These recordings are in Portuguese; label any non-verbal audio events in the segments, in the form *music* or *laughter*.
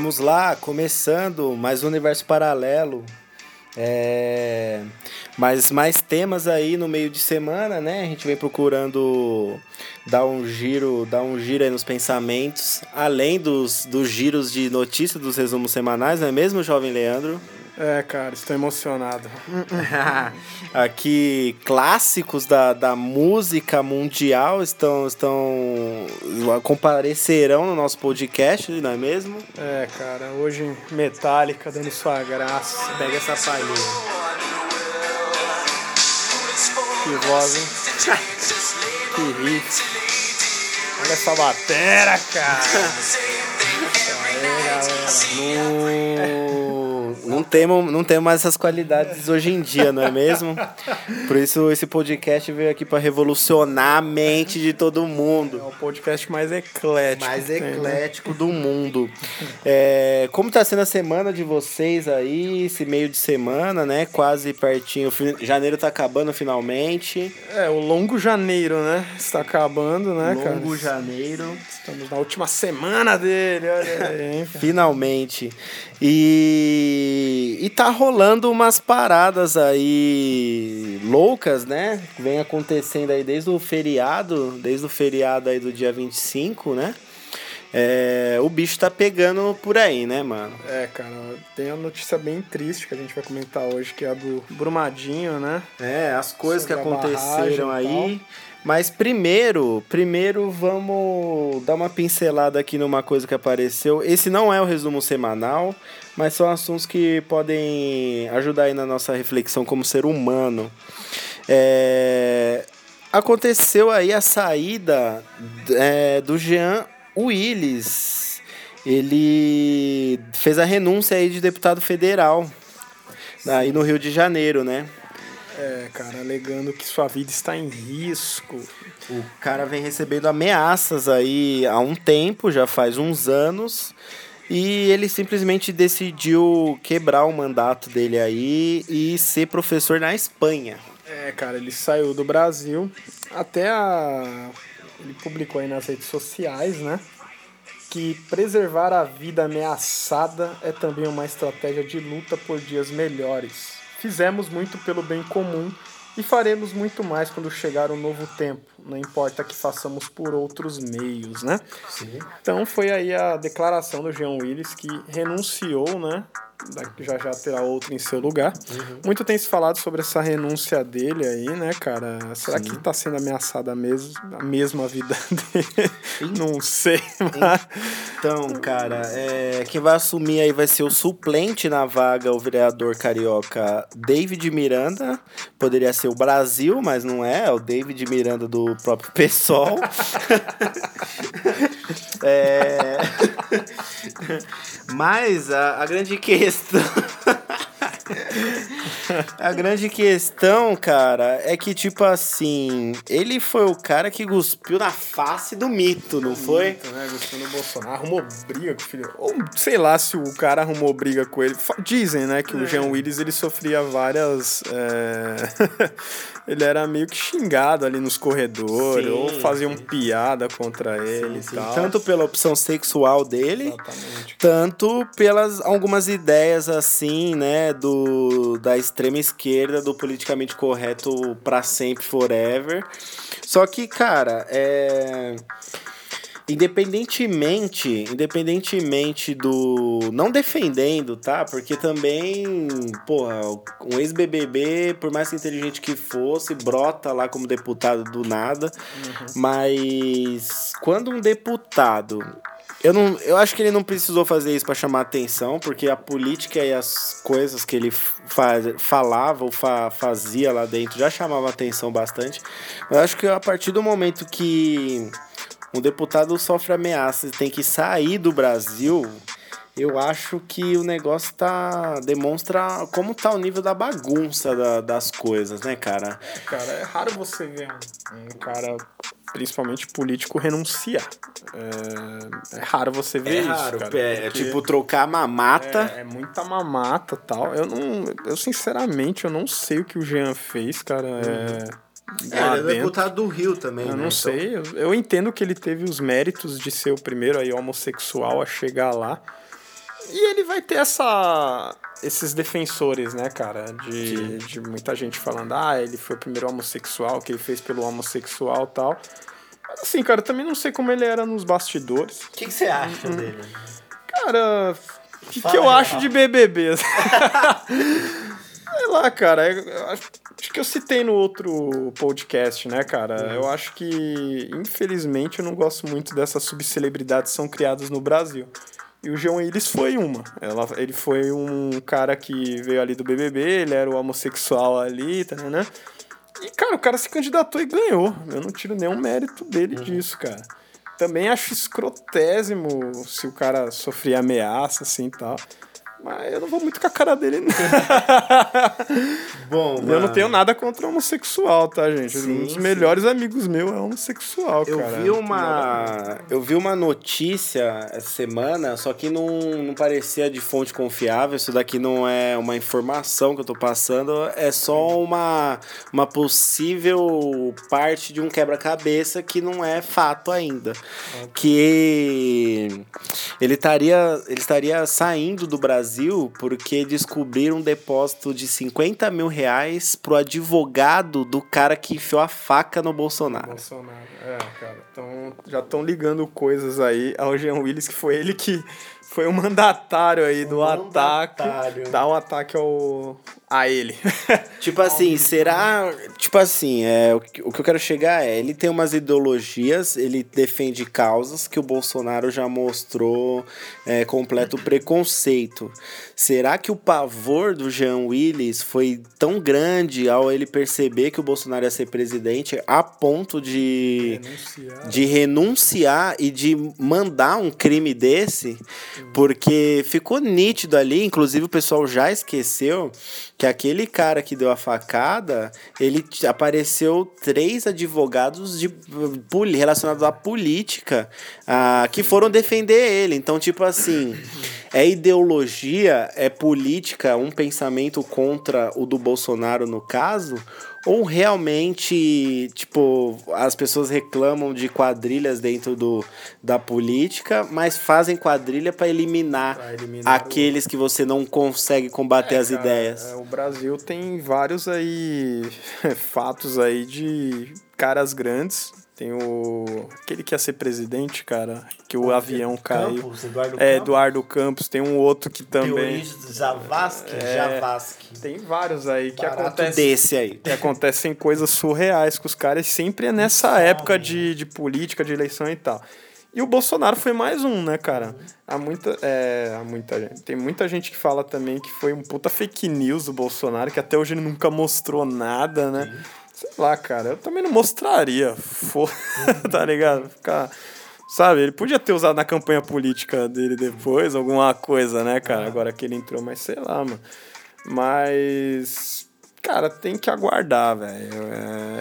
Vamos lá, começando mais um universo paralelo. É... Mas mais temas aí no meio de semana, né? A gente vem procurando dar um giro, dar um giro aí nos pensamentos, além dos, dos giros de notícias dos resumos semanais, não é mesmo, jovem Leandro? É, cara, estou emocionado. *laughs* Aqui, clássicos da, da música mundial estão, estão. comparecerão no nosso podcast, não é mesmo? É, cara, hoje Metallica dando sua graça. Pega essa palhinha. Que voz, hein? que riff. Olha essa batera, cara. aí, galera. No não temos, não temos mais essas qualidades hoje em dia, não é mesmo? Por isso esse podcast veio aqui para revolucionar a mente de todo mundo. É o podcast mais eclético. Mais eclético do mundo. É, como está sendo a semana de vocês aí, esse meio de semana, né? Quase pertinho. Janeiro está acabando finalmente. É, o longo janeiro, né? Está acabando, né, longo cara? Longo janeiro. Estamos na última semana dele, olha aí, hein, Finalmente. E, e tá rolando umas paradas aí loucas, né? Vem acontecendo aí desde o feriado, desde o feriado aí do dia 25, né? É, o bicho tá pegando por aí, né, mano? É, cara, tem uma notícia bem triste que a gente vai comentar hoje, que é a do Brumadinho, né? É, as coisas Sobre que aconteceram aí. Mas primeiro, primeiro vamos dar uma pincelada aqui numa coisa que apareceu. Esse não é o resumo semanal, mas são assuntos que podem ajudar aí na nossa reflexão como ser humano. É... Aconteceu aí a saída é, do Jean Willis. Ele fez a renúncia aí de deputado federal aí no Rio de Janeiro, né? É, cara, alegando que sua vida está em risco. O cara vem recebendo ameaças aí há um tempo, já faz uns anos, e ele simplesmente decidiu quebrar o mandato dele aí e ser professor na Espanha. É, cara, ele saiu do Brasil, até a. Ele publicou aí nas redes sociais, né? Que preservar a vida ameaçada é também uma estratégia de luta por dias melhores. Fizemos muito pelo bem comum e faremos muito mais quando chegar o um novo tempo, não importa que façamos por outros meios, né? Sim. Então foi aí a declaração do Jean Willis que renunciou, né, já já terá outro em seu lugar. Uhum. Muito tem se falado sobre essa renúncia dele aí, né, cara? Será Sim. que tá sendo ameaçada a, mes a mesma vida *laughs* dele? Não sei, mas... Então, cara, é, quem vai assumir aí vai ser o suplente na vaga, o vereador carioca David Miranda. Poderia ser o Brasil, mas não é, é o David Miranda do próprio *laughs* PSOL. *laughs* é... Mas a, a grande questão. *laughs* *laughs* a grande questão, cara, é que, tipo assim, ele foi o cara que cuspiu na face do mito, não foi? Mito, né? Cuspiu no Bolsonaro, arrumou briga com o filho. Ou sei lá se o cara arrumou briga com ele. Dizem, né, que o Jean é. Willis ele sofria várias. É... *laughs* ele era meio que xingado ali nos corredores, sim, ou faziam sim. piada contra ele sim, e tal. Tanto pela opção sexual dele, Exatamente. tanto pelas algumas ideias assim, né, do da extrema esquerda, do politicamente correto para sempre, forever. Só que, cara, é independentemente, independentemente do não defendendo, tá? Porque também, porra, um ex-BBB, por mais inteligente que fosse, brota lá como deputado do nada. Uhum. Mas quando um deputado eu, não, eu acho que ele não precisou fazer isso para chamar atenção, porque a política e as coisas que ele faz, falava ou fa, fazia lá dentro já chamava atenção bastante. Mas eu acho que a partir do momento que um deputado sofre ameaças e tem que sair do Brasil, eu acho que o negócio tá demonstra como tá o nível da bagunça da, das coisas, né, cara? Cara, é raro você ver um, um cara, principalmente político, renunciar. É, é raro você ver é isso, raro, cara. É, é tipo trocar mamata. É, é muita mamata tal. Eu não. Eu sinceramente eu não sei o que o Jean fez, cara. É é, ele é deputado do Rio também. Eu né? não então... sei. Eu, eu entendo que ele teve os méritos de ser o primeiro aí homossexual a chegar lá. E ele vai ter essa esses defensores, né, cara? De, de muita gente falando, ah, ele foi o primeiro homossexual, que ele fez pelo homossexual e tal. Mas assim, cara, também não sei como ele era nos bastidores. O que, que você acha uhum. dele? Cara, o que, que eu real. acho de BBB? *laughs* Sei lá, cara. Eu acho, acho, que eu citei no outro podcast, né, cara? Uhum. Eu acho que, infelizmente, eu não gosto muito dessas subcelebridades que são criadas no Brasil. E o João Willis foi uma. Ela, ele foi um cara que veio ali do BBB, ele era o homossexual ali, tá, né? E, cara, o cara se candidatou e ganhou. Eu não tiro nenhum mérito dele uhum. disso, cara. Também acho escrotésimo se o cara sofrer ameaça, assim e tal. Mas eu não vou muito com a cara dele, não. *laughs* Bom, Eu mano. não tenho nada contra homossexual, tá, gente? Sim, um dos sim. melhores amigos meus é homossexual, eu cara. Vi uma, eu vi uma notícia essa semana, só que não, não parecia de fonte confiável. Isso daqui não é uma informação que eu tô passando, é só uma, uma possível parte de um quebra-cabeça que não é fato ainda. Okay. Que ele estaria, ele estaria saindo do Brasil Brasil porque descobriram um depósito de 50 mil reais pro advogado do cara que enfiou a faca no Bolsonaro. Bolsonaro, é, cara. Então já estão ligando coisas aí ao Jean Willis, que foi ele que foi o mandatário aí do mandatário. ataque. Dá um ataque ao, a ele. *laughs* Tipo assim, será. Tipo assim, é, o, que, o que eu quero chegar é: ele tem umas ideologias, ele defende causas que o Bolsonaro já mostrou é, completo preconceito. Será que o pavor do Jean Willis foi tão grande ao ele perceber que o Bolsonaro ia ser presidente a ponto de renunciar, de renunciar e de mandar um crime desse? Porque ficou nítido ali, inclusive o pessoal já esqueceu que aquele cara que deu a facada, ele apareceu três advogados de relacionados à política uh, que foram defender ele. Então, tipo assim, é ideologia, é política, um pensamento contra o do Bolsonaro no caso, ou realmente, tipo, as pessoas reclamam de quadrilhas dentro do, da política, mas fazem quadrilha para eliminar, eliminar, aqueles o... que você não consegue combater é, as cara, ideias. É, o Brasil tem vários aí *laughs* fatos aí de caras grandes tem o. Aquele que ia ser presidente, cara. Que o, o avião caiu. Campos, Eduardo é, Campos. Eduardo Campos. Tem um outro que também. Zavascki? É, Javascki. Tem vários aí que acontecem. desse aí. Que acontecem coisas surreais com os caras. Sempre é nessa época de, de política, de eleição e tal. E o Bolsonaro foi mais um, né, cara? Há muita, é, há muita gente. Tem muita gente que fala também que foi um puta fake news o Bolsonaro, que até hoje ele nunca mostrou nada, né? Sim. Sei lá, cara, eu também não mostraria. For... *laughs* tá ligado? Ficar. Sabe, ele podia ter usado na campanha política dele depois, alguma coisa, né, cara? Agora que ele entrou, mas sei lá, mano. Mas. Cara, tem que aguardar, velho.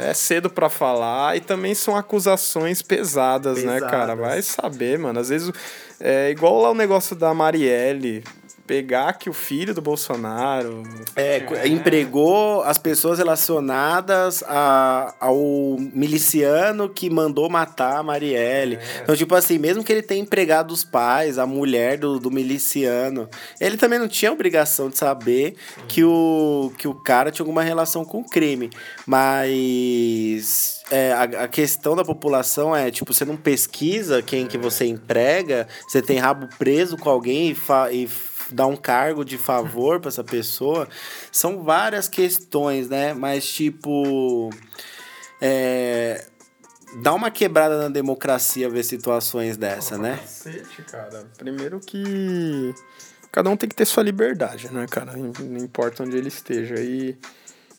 É, é cedo para falar e também são acusações pesadas, pesadas, né, cara? Vai saber, mano. Às vezes é igual lá o negócio da Marielle pegar que o filho do Bolsonaro. É, é, empregou as pessoas relacionadas a, ao miliciano que mandou matar a Marielle. É. Então, tipo assim, mesmo que ele tenha empregado os pais, a mulher do, do miliciano, ele também não tinha obrigação de saber que o, que o cara tinha alguma relação com o crime. Mas. É, a, a, questão da população é, tipo, você não pesquisa quem que você emprega, você tem rabo preso com alguém e, fa, e dar um cargo de favor para essa pessoa. São várias questões, né? Mas, tipo. É, dá uma quebrada na democracia ver situações dessa, né? Cacete, cara. Primeiro que cada um tem que ter sua liberdade, né, cara? Não importa onde ele esteja. E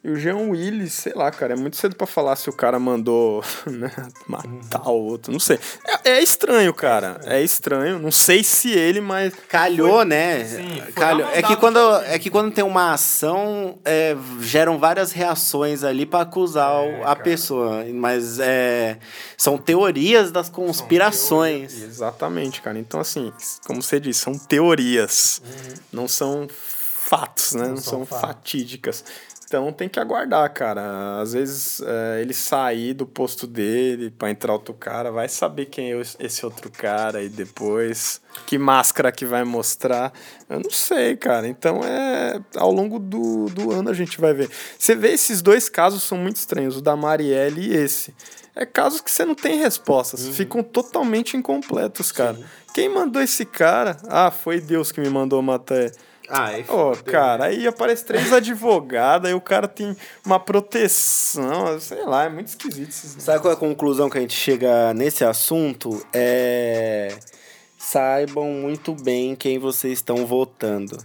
e o Jean Willis, sei lá, cara, é muito cedo para falar se o cara mandou *laughs* né, matar o outro. Não sei. É, é estranho, cara. É estranho. Não sei se ele, mas. Calhou, foi... né? Sim, Calhou. É que, quando, é que quando tem uma ação, é, geram várias reações ali para acusar é, a cara. pessoa. Mas é, são teorias das conspirações. Teorias. Exatamente, cara. Então, assim, como você disse, são teorias. Uhum. Não são fatos, né? Não, não são, são fatídicas. Então tem que aguardar, cara. Às vezes é, ele sair do posto dele pra entrar outro cara, vai saber quem é esse outro cara e depois. Que máscara que vai mostrar. Eu não sei, cara. Então é. Ao longo do, do ano a gente vai ver. Você vê esses dois casos são muito estranhos, o da Marielle e esse. É casos que você não tem respostas. Uhum. Ficam totalmente incompletos, cara. Sim. Quem mandou esse cara? Ah, foi Deus que me mandou matar. Ah, oh, cara, aí aparece três *laughs* advogados, aí o cara tem uma proteção, sei lá, é muito esquisito. Sabe qual é a conclusão que a gente chega nesse assunto? É. Saibam muito bem quem vocês estão votando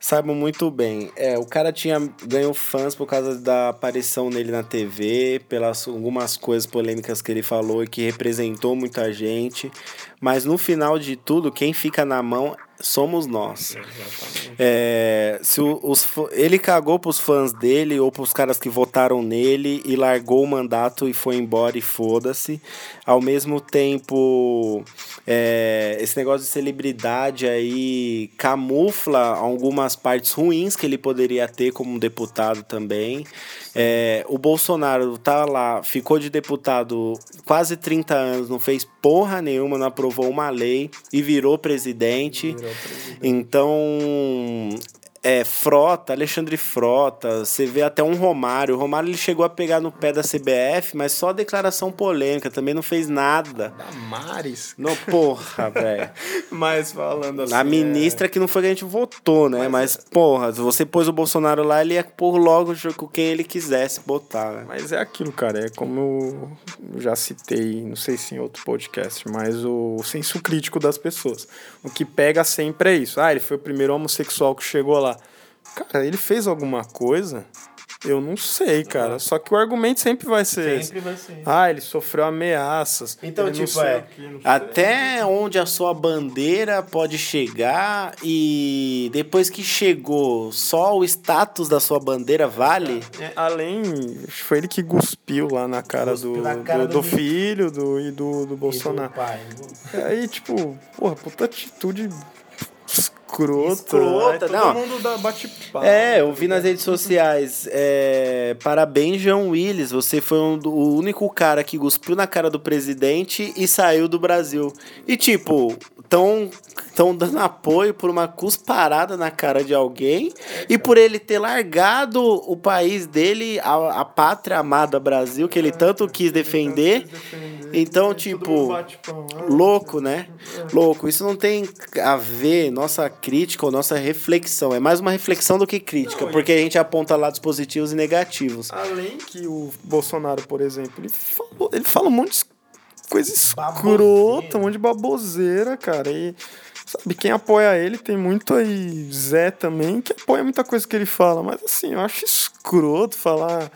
saibam muito bem. É, o cara tinha ganhou fãs por causa da aparição nele na TV, pelas algumas coisas polêmicas que ele falou e que representou muita gente. Mas no final de tudo, quem fica na mão somos nós. É, se os, ele cagou pros fãs dele ou pros caras que votaram nele e largou o mandato e foi embora e foda-se. Ao mesmo tempo, é, esse negócio de celebridade aí camufla algumas partes ruins que ele poderia ter como deputado também. É, o Bolsonaro tá lá, ficou de deputado quase 30 anos, não fez porra nenhuma, não aprovou uma lei e virou presidente. Virou presidente. Então, é, Frota, Alexandre Frota, você vê até um Romário. O Romário ele chegou a pegar no pé da CBF, mas só declaração polêmica, também não fez nada. Damares. Não, porra, *laughs* velho. mas falando assim. A ministra é... que não foi que a gente votou, né? Mas, mas é... porra, se você pôs o Bolsonaro lá, ele ia pôr logo com quem ele quisesse botar. Né? Mas é aquilo, cara. É como eu já citei, não sei se em outro podcast, mas o senso crítico das pessoas. O que pega sempre é isso. Ah, ele foi o primeiro homossexual que chegou lá. Cara, ele fez alguma coisa? Eu não sei, cara. Uhum. Só que o argumento sempre vai ser. Sempre esse. vai ser. Ah, ele sofreu ameaças. Então, tipo, é. Aqui, até onde a sua bandeira pode chegar e depois que chegou, só o status da sua bandeira vale? É, além, foi ele que cuspiu lá na cara, do, na cara do, do, do, filho do, e do, do Bolsonaro. E do pai. Aí, tipo, porra, puta atitude escrota. Escrota, não. Todo mundo dá bate É, eu vi nas redes sociais. É, parabéns, João Willis. Você foi um, o único cara que cuspiu na cara do presidente e saiu do Brasil. E tipo, tão, tão dando apoio por uma cusparada na cara de alguém e por ele ter largado o país dele, a, a pátria amada Brasil, que ele tanto quis defender. Então, tipo, louco, né? Louco. Isso não tem a ver, nossa crítica ou nossa reflexão. É mais uma reflexão do que crítica, porque a gente aponta lados positivos e negativos. Além que o Bolsonaro, por exemplo, ele fala, ele fala um monte de coisa escrota, um monte de baboseira, cara. E sabe, quem apoia ele tem muito aí Zé também, que apoia muita coisa que ele fala, mas assim, eu acho escroto falar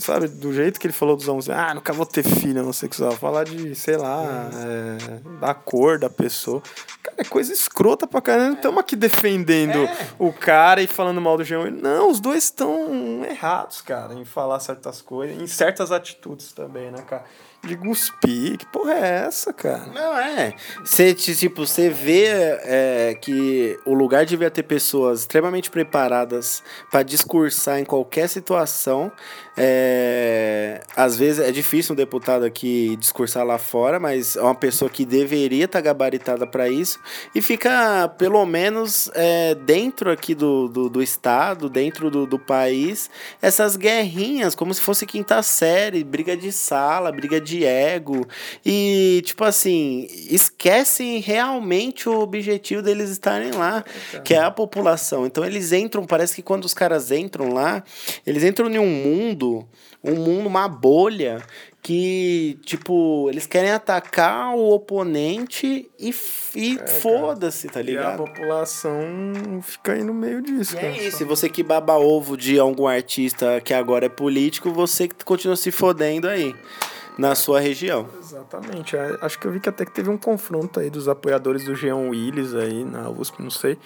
sabe, do jeito que ele falou dos homens, ah, nunca vou ter filho homossexual, falar de, sei lá, é, da cor da pessoa. Cara, é coisa escrota pra caramba. Estamos aqui defendendo é. o cara e falando mal do G1. Não, os dois estão errados, cara, em falar certas coisas, em certas atitudes também, né, cara? De cuspir. Que porra é essa, cara? Não, é. Você, tipo, você vê é, que o lugar devia ter pessoas extremamente preparadas para discursar em qualquer situação. É, às vezes é difícil um deputado aqui discursar lá fora, mas é uma pessoa que deveria estar tá gabaritada para isso e fica, pelo menos, é, dentro aqui do, do, do estado, dentro do, do país, essas guerrinhas, como se fosse quinta série, briga de sala, briga de de ego e, tipo assim, esquecem realmente o objetivo deles estarem lá, que é a população. Então eles entram, parece que quando os caras entram lá, eles entram em um mundo, um mundo, uma bolha que, tipo, eles querem atacar o oponente e, e é, foda-se, tá ligado? E a população fica aí no meio disso. E é isso, se você que baba ovo de algum artista que agora é político, você que continua se fodendo aí na sua região. Exatamente. É, acho que eu vi que até que teve um confronto aí dos apoiadores do Jean Willis aí na USP, não sei.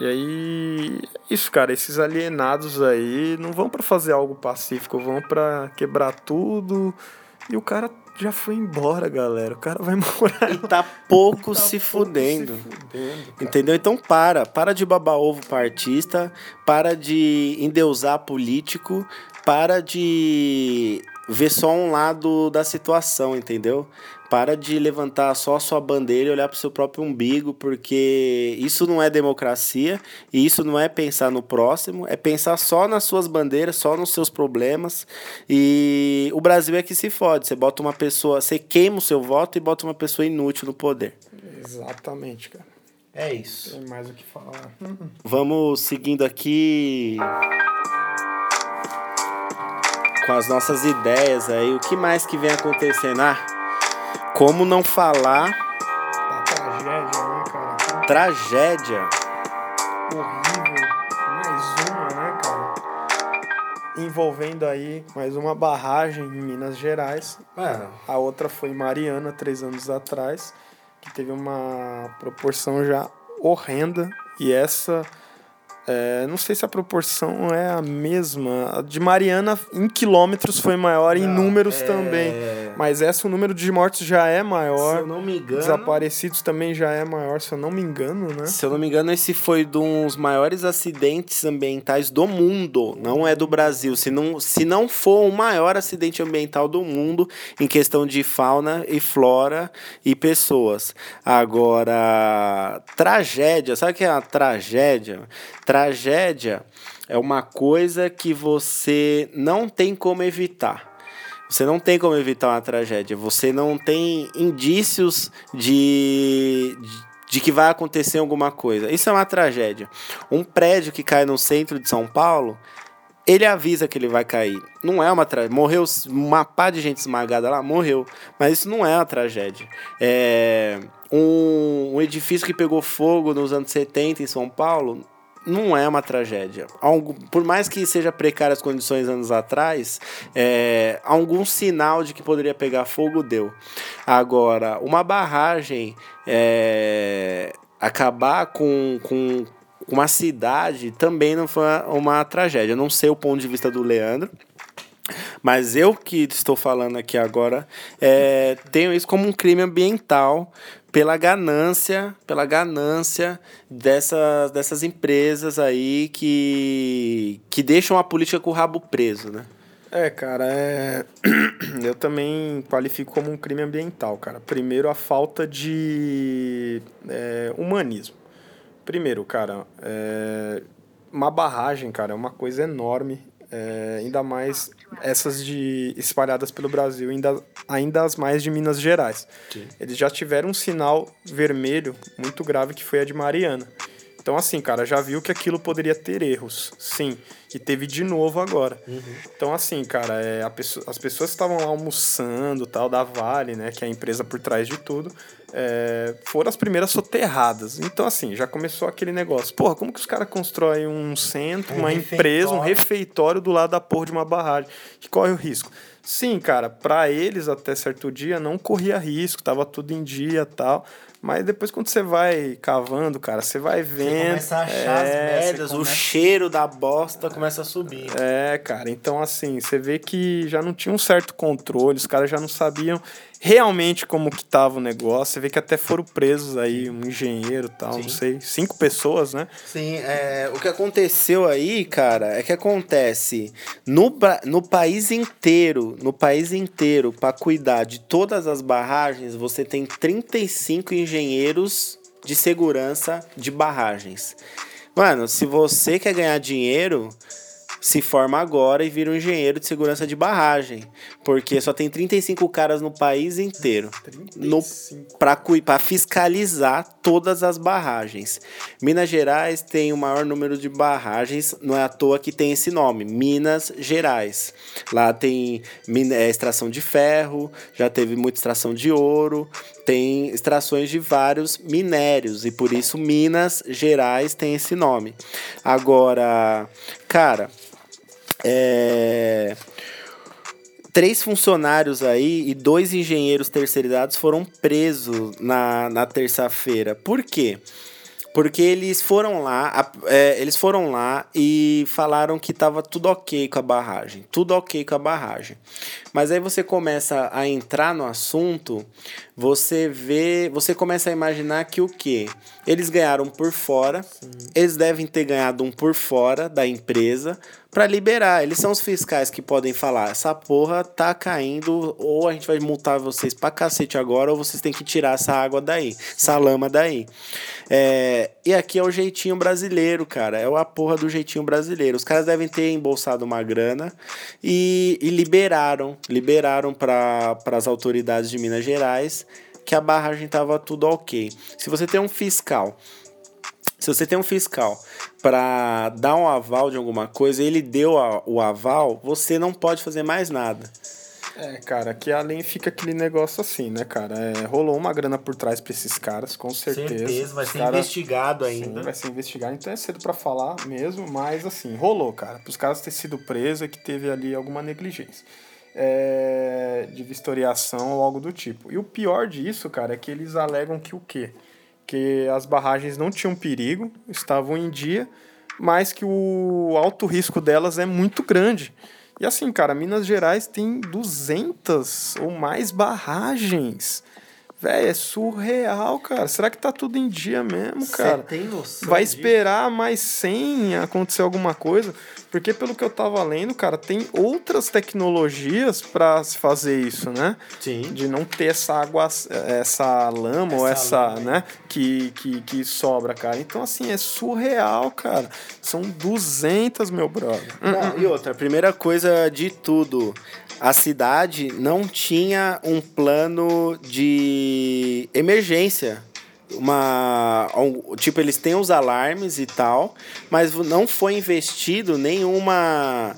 E aí, isso, cara, esses alienados aí não vão para fazer algo pacífico, vão para quebrar tudo E o cara já foi embora, galera. O cara vai *laughs* morar. E tá pouco, tá se, pouco fudendo. se fudendo. Entendeu? Então para. Para de babar ovo para artista. Para de endeusar político. Para de ver só um lado da situação, entendeu? Para de levantar só a sua bandeira e olhar para o seu próprio umbigo, porque isso não é democracia e isso não é pensar no próximo, é pensar só nas suas bandeiras, só nos seus problemas. E o Brasil é que se fode. Você bota uma pessoa, você queima o seu voto e bota uma pessoa inútil no poder. Exatamente, cara. É isso. Tem mais o que falar. Vamos seguindo aqui com as nossas ideias aí. O que mais que vem acontecendo? Ah, como não falar. Da tragédia, né, cara? Tragédia. Horrível. Mais uma, né, cara? Envolvendo aí mais uma barragem em Minas Gerais. É. A outra foi Mariana, três anos atrás, que teve uma proporção já horrenda. E essa é, não sei se a proporção é a mesma. A de Mariana em quilômetros foi maior, em números é... também. Mas essa, o número de mortes já é maior. Se eu não me engano. Desaparecidos também já é maior, se eu não me engano, né? Se eu não me engano, esse foi um dos maiores acidentes ambientais do mundo. Não é do Brasil. Se não, se não for o maior acidente ambiental do mundo em questão de fauna e flora e pessoas. Agora, tragédia. Sabe o que é uma tragédia? Tragédia é uma coisa que você não tem como evitar. Você não tem como evitar uma tragédia. Você não tem indícios de, de que vai acontecer alguma coisa. Isso é uma tragédia. Um prédio que cai no centro de São Paulo, ele avisa que ele vai cair. Não é uma tragédia. Morreu uma pá de gente esmagada lá, morreu. Mas isso não é uma tragédia. É um, um edifício que pegou fogo nos anos 70 em São Paulo, não é uma tragédia. Por mais que seja precárias as condições anos atrás, é, algum sinal de que poderia pegar fogo deu. Agora, uma barragem é, acabar com, com uma cidade também não foi uma tragédia. Não sei o ponto de vista do Leandro. Mas eu que estou falando aqui agora é, tenho isso como um crime ambiental pela ganância, pela ganância dessas, dessas empresas aí que, que deixam a política com o rabo preso, né? É, cara, é... *clears throat* eu também qualifico como um crime ambiental, cara. Primeiro, a falta de é, humanismo. Primeiro, cara, é... uma barragem, cara, é uma coisa enorme. É... ainda mais essas de espalhadas pelo Brasil, ainda, ainda as mais de Minas Gerais. Sim. Eles já tiveram um sinal vermelho muito grave que foi a de Mariana. Então, assim, cara, já viu que aquilo poderia ter erros, sim. E teve de novo agora. Uhum. Então, assim, cara, é, pessoa, as pessoas estavam lá almoçando, tal, da Vale, né, que é a empresa por trás de tudo, é, foram as primeiras soterradas. Então, assim, já começou aquele negócio. Porra, como que os caras constroem um centro, um uma empresa, um refeitório do lado da porra de uma barragem? Que corre o risco. Sim, cara, para eles até certo dia não corria risco, tava tudo em dia tal. Mas depois quando você vai cavando, cara, você vai vendo. Você começa a achar é, as merdas, começa... o cheiro da bosta começa a subir. É, cara, então assim, você vê que já não tinha um certo controle, os caras já não sabiam realmente como que tava o negócio. Você vê que até foram presos aí, um engenheiro e tal, Sim. não sei, cinco pessoas, né? Sim, é, o que aconteceu aí, cara, é que acontece no, no país inteiro, no país inteiro, para cuidar de todas as barragens, você tem 35 engenheiros de segurança de barragens. Mano, se você quer ganhar dinheiro, se forma agora e vira um engenheiro de segurança de barragem. Porque só tem 35 caras no país inteiro para fiscalizar todas as barragens. Minas Gerais tem o maior número de barragens, não é à toa que tem esse nome, Minas Gerais. Lá tem é, extração de ferro, já teve muita extração de ouro, tem extrações de vários minérios e por isso Minas Gerais tem esse nome. Agora, cara, é... Três funcionários aí e dois engenheiros terceirizados foram presos na, na terça-feira. Por quê? Porque eles foram lá, é, eles foram lá e falaram que tava tudo ok com a barragem. Tudo ok com a barragem. Mas aí você começa a entrar no assunto, você vê, você começa a imaginar que o quê? Eles ganharam por fora, Sim. eles devem ter ganhado um por fora da empresa para liberar. Eles são os fiscais que podem falar: essa porra tá caindo, ou a gente vai multar vocês pra cacete agora, ou vocês têm que tirar essa água daí, essa lama daí. É, e aqui é o jeitinho brasileiro, cara. É a porra do jeitinho brasileiro. Os caras devem ter embolsado uma grana e, e liberaram liberaram para as autoridades de Minas Gerais que a barragem estava tudo ok. Se você tem um fiscal, se você tem um fiscal para dar um aval de alguma coisa, ele deu a, o aval, você não pode fazer mais nada. É, cara, que além fica aquele negócio assim, né, cara? É, rolou uma grana por trás pra esses caras, com certeza. Certeza, vai ser cara, investigado ainda. Sim, vai ser investigado, então é cedo para falar mesmo, mas assim, rolou, cara. Pros caras ter sido presos é que teve ali alguma negligência. É, de vistoriação ou algo do tipo. E o pior disso, cara, é que eles alegam que o quê? Que as barragens não tinham perigo, estavam em dia, mas que o alto risco delas é muito grande. E assim, cara, Minas Gerais tem 200 ou mais barragens. Véi, é surreal, cara. Será que tá tudo em dia mesmo, cara? Você tem noção Vai esperar disso? mais 100 acontecer alguma coisa? Porque pelo que eu tava lendo, cara, tem outras tecnologias para se fazer isso, né? Sim. De não ter essa água, essa lama essa ou essa, lama. né, que, que, que sobra, cara. Então, assim, é surreal, cara. São 200, meu brother. Não, e outra, a primeira coisa de tudo, a cidade não tinha um plano de emergência. Uma tipo eles têm os alarmes e tal, mas não foi investido nenhuma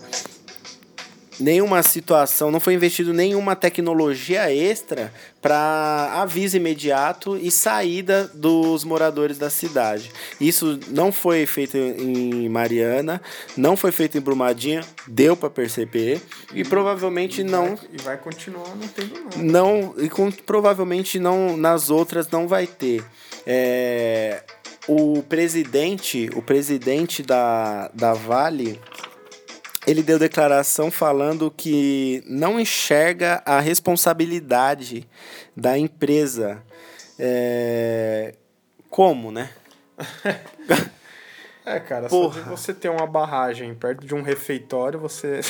nenhuma situação, não foi investido nenhuma tecnologia extra para aviso imediato e saída dos moradores da cidade. Isso não foi feito em Mariana, não foi feito em Brumadinho, deu para perceber e, provavelmente e não vai, e vai continuar não tendo nada. Não e com, provavelmente não nas outras não vai ter. É, o presidente, o presidente da, da Vale, ele deu declaração falando que não enxerga a responsabilidade da empresa. É, como, né? *laughs* É, cara, Porra. só de você ter uma barragem perto de um refeitório, você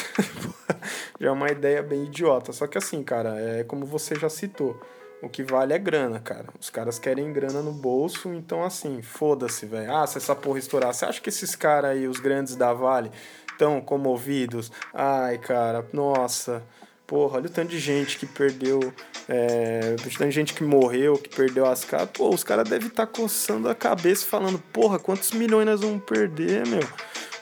*laughs* já é uma ideia bem idiota. Só que assim, cara, é como você já citou. O que vale é grana, cara. Os caras querem grana no bolso, então assim, foda-se, velho. Ah, se essa porra estourar, você acha que esses caras aí, os grandes da Vale, tão comovidos? Ai, cara, nossa. Porra, olha o tanto de gente que perdeu. É, o tanto de gente que morreu, que perdeu as casas. Pô, os caras devem estar tá coçando a cabeça falando, porra, quantos milhões nós vamos perder, meu?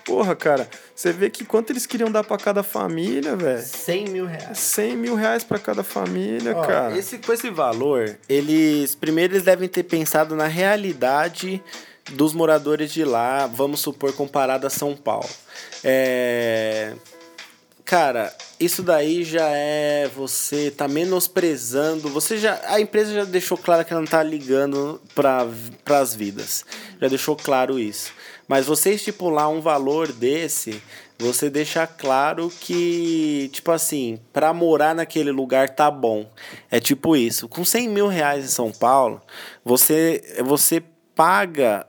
Porra, cara, você vê que quanto eles queriam dar para cada família, velho? 100 mil reais. 100 mil reais pra cada família, Ó, cara. Esse, com esse valor, eles. Primeiro, eles devem ter pensado na realidade dos moradores de lá, vamos supor, comparado a São Paulo. É. Cara, isso daí já é você tá menosprezando, você já a empresa já deixou claro que ela não tá ligando para as vidas. Já deixou claro isso. Mas você estipular um valor desse, você deixa claro que, tipo assim, para morar naquele lugar tá bom. É tipo isso. Com 100 mil reais em São Paulo, você, você paga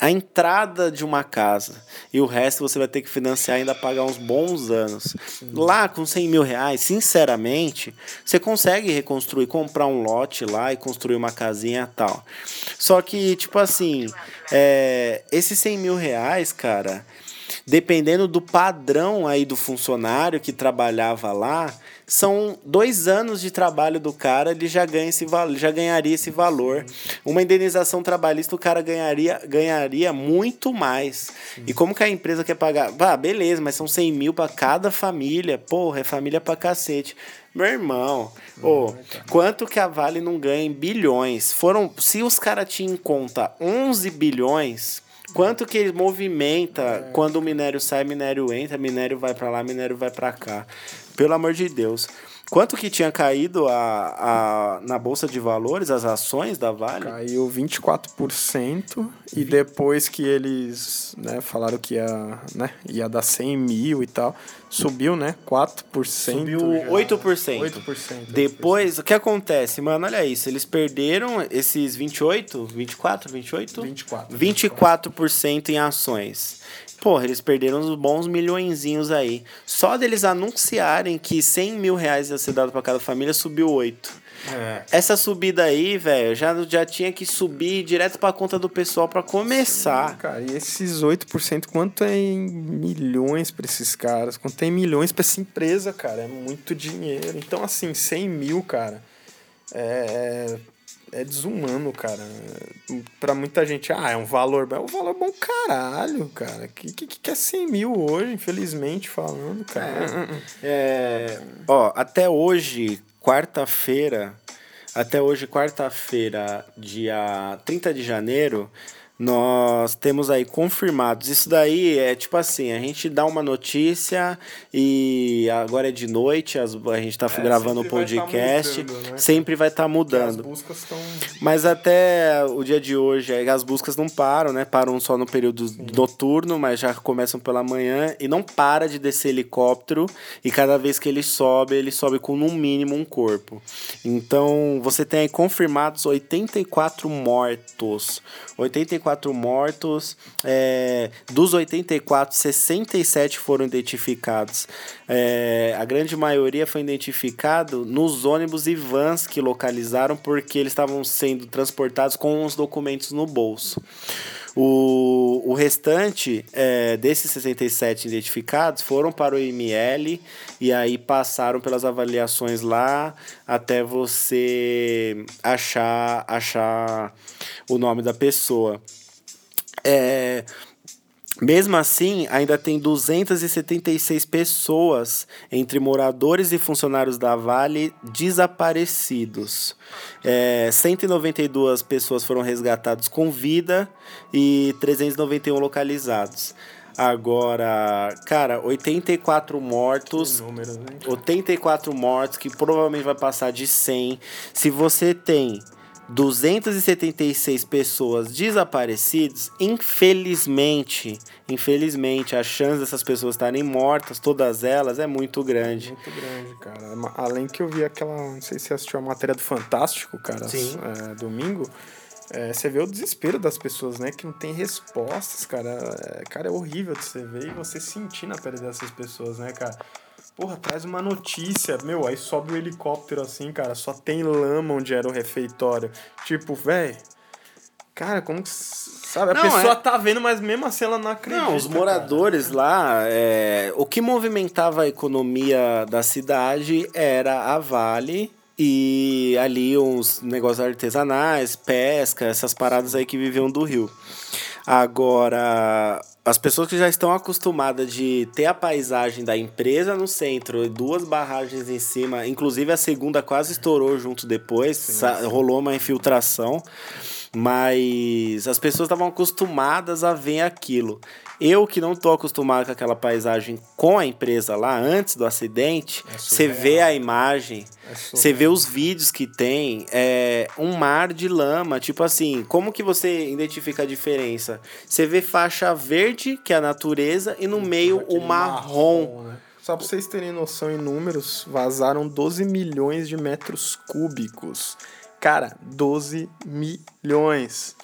a entrada de uma casa e o resto você vai ter que financiar ainda pagar uns bons anos. Sim. Lá com 100 mil reais, sinceramente, você consegue reconstruir, comprar um lote lá e construir uma casinha e tal. Só que, tipo assim, é, esses 100 mil reais, cara, dependendo do padrão aí do funcionário que trabalhava lá, são dois anos de trabalho do cara, ele já ganha esse já ganharia esse valor. Uma indenização trabalhista o cara ganharia, ganharia muito mais. E como que a empresa quer pagar? Ah, beleza, mas são 100 mil para cada família. Porra, é família pra cacete. Meu irmão, oh, quanto que a Vale não ganha em bilhões? Foram, se os caras tinham em conta 11 bilhões, quanto que ele movimenta é. quando o minério sai, minério entra, minério vai para lá, minério vai para cá. Pelo amor de Deus. Quanto que tinha caído a, a, na Bolsa de Valores, as ações da Vale? Caiu 24%. E depois que eles né, falaram que ia, né, ia dar 100 mil e tal, subiu, né? 4%. Subiu já. 8%. 8%. Depois, o que acontece? Mano, olha isso. Eles perderam esses 28, 24, 28? 24. 24% em ações. Porra, eles perderam uns bons milhõezinhos aí. Só deles anunciarem que 100 mil reais ia ser dado pra cada família, subiu 8. É. Essa subida aí, velho, já, já tinha que subir direto pra conta do pessoal pra começar. Cara, e esses 8%, quanto é em milhões pra esses caras? Quanto é em milhões pra essa empresa, cara? É muito dinheiro. Então, assim, 100 mil, cara, é, é, é desumano, cara. Pra muita gente, ah, é um valor... É um valor bom caralho, cara. Que, que, que é 100 mil hoje, infelizmente, falando, cara? É, ó, até hoje, quarta-feira, até hoje, quarta-feira, dia 30 de janeiro, nós temos aí confirmados. Isso daí é tipo assim, a gente dá uma notícia e agora é de noite, as, a gente está É, gravando o sempre vai tá podcast, mudando, né? sempre vai estar As mudando. buscas estão... Mas até o dia de hoje, as buscas não param, né? Param só no período noturno, mas já começam pela manhã e não para de descer helicóptero. E cada vez que ele sobe, ele sobe com no mínimo um corpo. Então você tem aí confirmados 84 mortos. 84 mortos. é, dos 84, 67 foram identificados. É, a grande maioria foi identificado nos ônibus e vans que localizaram porque eles estavam sendo transportados com os documentos no bolso. O, o restante é, desses 67 identificados foram para o IML e aí passaram pelas avaliações lá até você achar, achar o nome da pessoa. É, mesmo assim, ainda tem 276 pessoas, entre moradores e funcionários da Vale, desaparecidos. É, 192 pessoas foram resgatadas com vida e 391 localizados. Agora, cara, 84 mortos. Números, né? 84 mortos, que provavelmente vai passar de 100. Se você tem 276 pessoas desaparecidas, infelizmente, infelizmente, a chance dessas pessoas estarem mortas, todas elas, é muito grande. Muito grande, cara. Ma- Além que eu vi aquela. Não sei se você assistiu a matéria do Fantástico, cara. Sim. é, domingo. É, você vê o desespero das pessoas, né? Que não tem respostas, cara. É, cara, é horrível de você ver e você sentir na pele dessas pessoas, né, cara? Porra, traz uma notícia. Meu, aí sobe o helicóptero assim, cara. Só tem lama onde era o refeitório. Tipo, velho. Cara, como que. Sabe? A Não, pessoa é- tá vendo, mas mesmo assim ela não acredita. Não, os cara. moradores lá, é, o que movimentava a economia da cidade era a Vale e ali uns negócios artesanais, pesca, essas paradas aí que viviam do rio. Agora, as pessoas que já estão acostumadas de ter a paisagem da empresa no centro e duas barragens em cima, inclusive a segunda quase estourou junto depois, sa- rolou uma infiltração. Mas as pessoas estavam acostumadas a ver aquilo. Eu que não tô acostumado com aquela paisagem com a empresa lá antes do acidente, É você vê a imagem, É você vê os vídeos que tem, é um mar de lama, tipo assim, como que você identifica a diferença? Você vê faixa verde, que é a natureza, e no meio o Aquele marrom. né? Só pra vocês terem noção em números, vazaram 12 milhões de metros cúbicos. Cara, 12 milhões.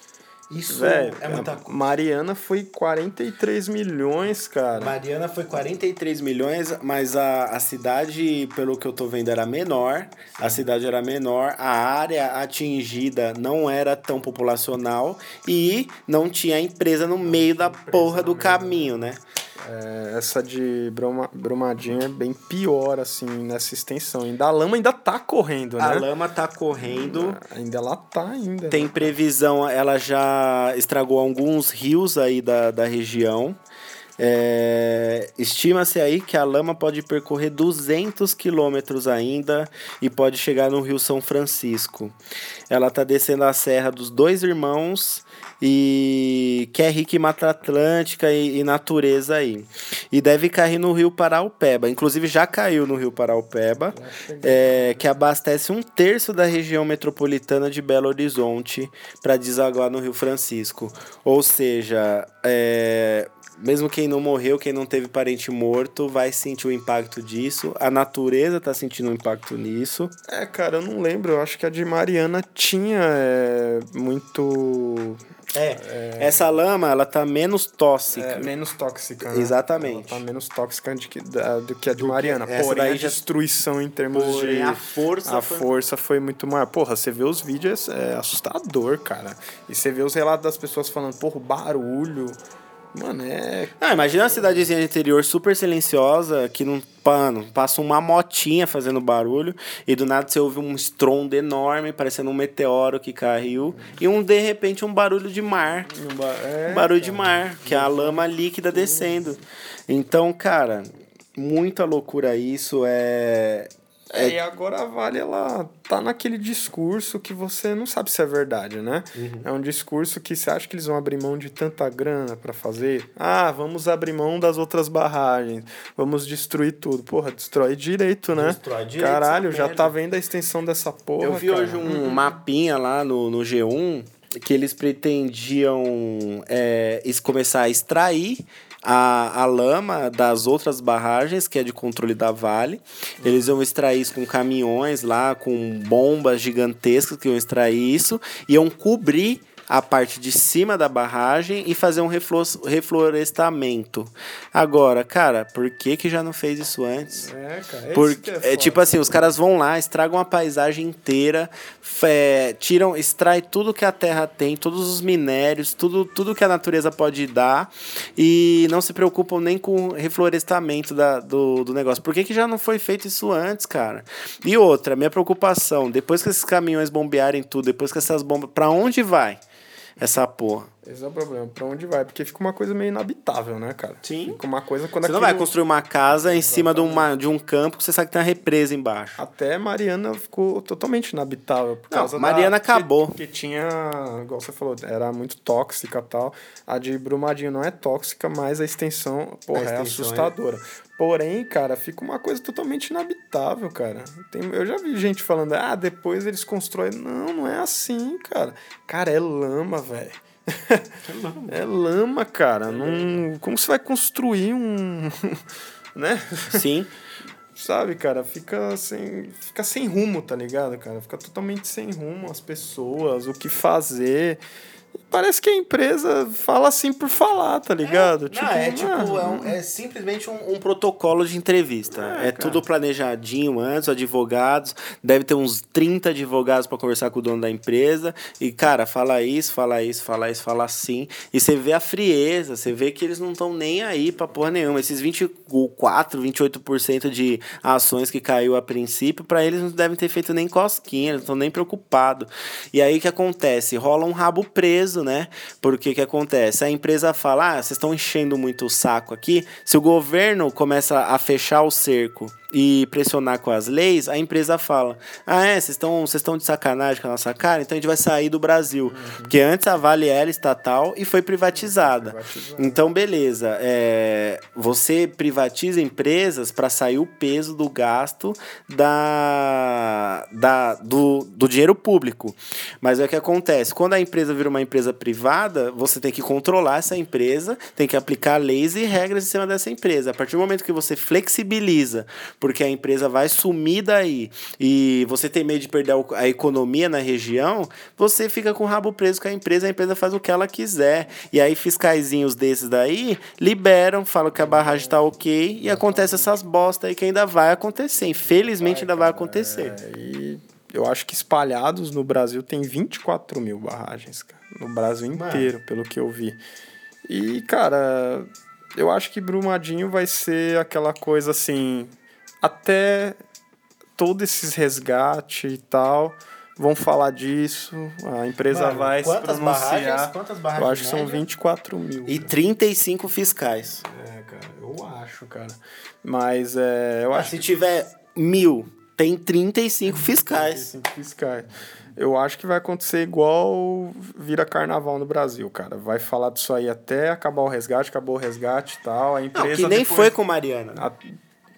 Isso Velho, a Mariana foi 43 milhões, cara. Mariana foi 43 milhões, mas a, a cidade, pelo que eu tô vendo, era menor. A cidade era menor, a área atingida não era tão populacional e não tinha empresa no meio da porra do caminho, né? É, essa de Broma, Brumadinho é bem pior, assim, nessa extensão. Ainda a lama ainda tá correndo, A né? lama tá correndo. Ainda ela tá ainda. Tem né? previsão, ela já estragou alguns rios aí da, da região. É, Estima-se aí que a lama pode percorrer 200 quilômetros ainda e pode chegar no Rio São Francisco. Ela está descendo a Serra dos Dois Irmãos e que é rica em Mata Atlântica e, e, natureza aí. E deve cair no Rio Paraupeba. Inclusive já caiu no Rio Paraupeba, é, que abastece um terço da região metropolitana de Belo Horizonte para desaguar no Rio Francisco. Ou seja, é, mesmo quem não morreu, quem não teve parente morto, vai sentir o impacto disso. A natureza tá sentindo o um impacto nisso. É, cara, eu não lembro. Eu acho que a de Mariana tinha é, muito. É, é, essa lama, ela tá menos tóxica. É, menos tóxica, né? Exatamente. Ela tá menos tóxica de que, da, do que a de do Mariana. Que, Porém, a destruição em termos Porém, de... a força A foi... força foi muito maior. Porra, você vê os vídeos, é assustador, cara. E você vê os relatos das pessoas falando, porra, barulho... Mano, é. Ah, imagina uma cidadezinha de interior super silenciosa que não. Pano, passa uma motinha fazendo barulho e do nada você ouve um estrondo enorme, parecendo um meteoro que caiu, e um de repente um barulho de mar. Um, ba é, um barulho cara. de mar, que é a lama líquida descendo. Então, cara, muita loucura isso. É, é, e agora a Vale, ela tá naquele discurso que você não sabe se é verdade, né? Uhum. É um discurso que você acha que eles vão abrir mão de tanta grana para fazer? Ah, vamos abrir mão das outras barragens, vamos destruir tudo. Porra, destrói direito, né? Destrói direito. Caralho, já tá vendo a extensão dessa porra. Eu vi cara. hoje um mapinha lá no, no G1 que eles pretendiam é, começar a extrair a, a lama das outras barragens, que é de controle da Vale. Eles iam extrair isso com caminhões lá, com bombas gigantescas que iam extrair isso, iam cobrir a parte de cima da barragem e fazer um reflorestamento. Agora, cara, por que que já não fez isso antes? É, cara, Porque, é, é tipo assim, os caras vão lá, estragam a paisagem inteira, é, tiram, extrai tudo que a terra tem, todos os minérios, tudo, tudo que a natureza pode dar e não se preocupam nem com o reflorestamento da, do, do negócio. Por que que já não foi feito isso antes, cara? E outra, minha preocupação, depois que esses caminhões bombearem tudo, depois que essas bombas, para onde vai? Essa porra. Esse é o problema. Pra onde vai? Porque fica uma coisa meio inabitável, né, cara? Sim. Fica uma coisa quando Você aquilo... não vai construir uma casa em cima de, uma, de um campo que você sabe que tem uma represa embaixo. Até Mariana ficou totalmente inabitável. Por não, causa Mariana da... acabou. Porque, porque tinha, igual você falou, era muito tóxica e tal. A de Brumadinho não é tóxica, mas a extensão, porra, a é extensão é assustadora. É... Porém, cara, fica uma coisa totalmente inabitável, cara. Tem, eu já vi gente falando, ah, depois eles constroem. Não, não é assim, cara. Cara, é lama, velho. É lama. é lama, cara. Não, como você vai construir um. *laughs* né? Sim. Sabe, cara, fica sem, fica sem rumo, tá ligado, cara? Fica totalmente sem rumo as pessoas, o que fazer. Parece que a empresa fala assim por falar, tá ligado? É, tipo, não, é tipo, é, um, é simplesmente um, um, protocolo de entrevista. É, é tudo planejadinho antes, advogados. Deve ter uns 30 advogados para conversar com o dono da empresa. E, cara, fala isso, fala isso, fala isso, fala assim. E você vê a frieza, você vê que eles não estão nem aí pra porra nenhuma. Esses 24, 28% de ações que caiu a princípio, para eles não devem ter feito nem cosquinha, eles não estão nem preocupados. E aí o que acontece? Rola um rabo preso né? Porque o que acontece? A empresa fala: ah, vocês estão enchendo muito o saco aqui. Se o governo começa a fechar o cerco e pressionar com as leis, a empresa fala: Ah, é, vocês estão vocês estão de sacanagem com a nossa cara, então a gente vai sair do Brasil. Uhum. Porque antes a Vale era estatal e foi privatizada. privatizada. Então, beleza. É, você privatiza empresas para sair o peso do gasto da, da, do, do dinheiro público. Mas é o que acontece: quando a empresa vira uma empresa privada, você tem que controlar essa empresa, tem que aplicar leis e regras em cima dessa empresa. A partir do momento que você flexibiliza porque a empresa vai sumir daí e você tem medo de perder a economia na região, você fica com o rabo preso com a empresa, a empresa faz o que ela quiser. E aí fiscaizinhos desses daí liberam, falam que a barragem está ok e acontece essas bosta aí que ainda vai acontecer. Infelizmente ainda vai acontecer. Eu acho que espalhados no Brasil tem 24 mil barragens, cara, no Brasil inteiro, Mano. pelo que eu vi. E, cara, eu acho que Brumadinho vai ser aquela coisa assim até todos esses resgate e tal vão falar disso, a empresa Mano, vai se quantas pronunciar. barragens? Quantas barragens eu acho que são média? 24 mil. E 35 fiscais. É, cara, eu acho, cara. Mas é, eu Ah, acho se tiver mil, tem 35 que fiscais. cinco fiscais. Eu acho que vai acontecer igual vira carnaval no Brasil, cara. Vai falar disso aí até acabar o resgate, acabou o resgate e tal. A empresa Não, que nem depois- foi com Mariana. a,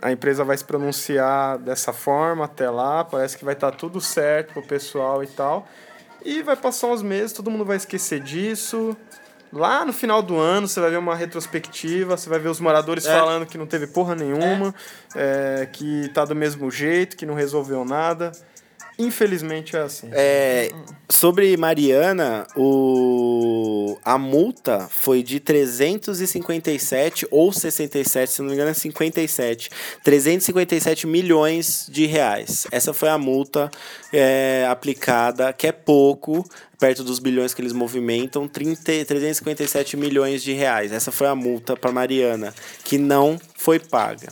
a empresa vai se pronunciar dessa forma até lá, parece que vai estar tudo certo pro pessoal e tal. E vai passar uns meses, todo mundo vai esquecer disso. Lá no final do ano você vai ver uma retrospectiva, você vai ver os moradores É. falando que não teve porra nenhuma, é, que tá do mesmo jeito, que não resolveu nada. Infelizmente é assim. É, sobre Mariana, o, a multa foi de 357 ou 67, se não me engano é 57. 357 milhões de reais. Essa foi a multa é, aplicada, que é pouco, perto dos bilhões que eles movimentam, 30, 357 milhões de reais. Essa foi a multa para Mariana, que não foi paga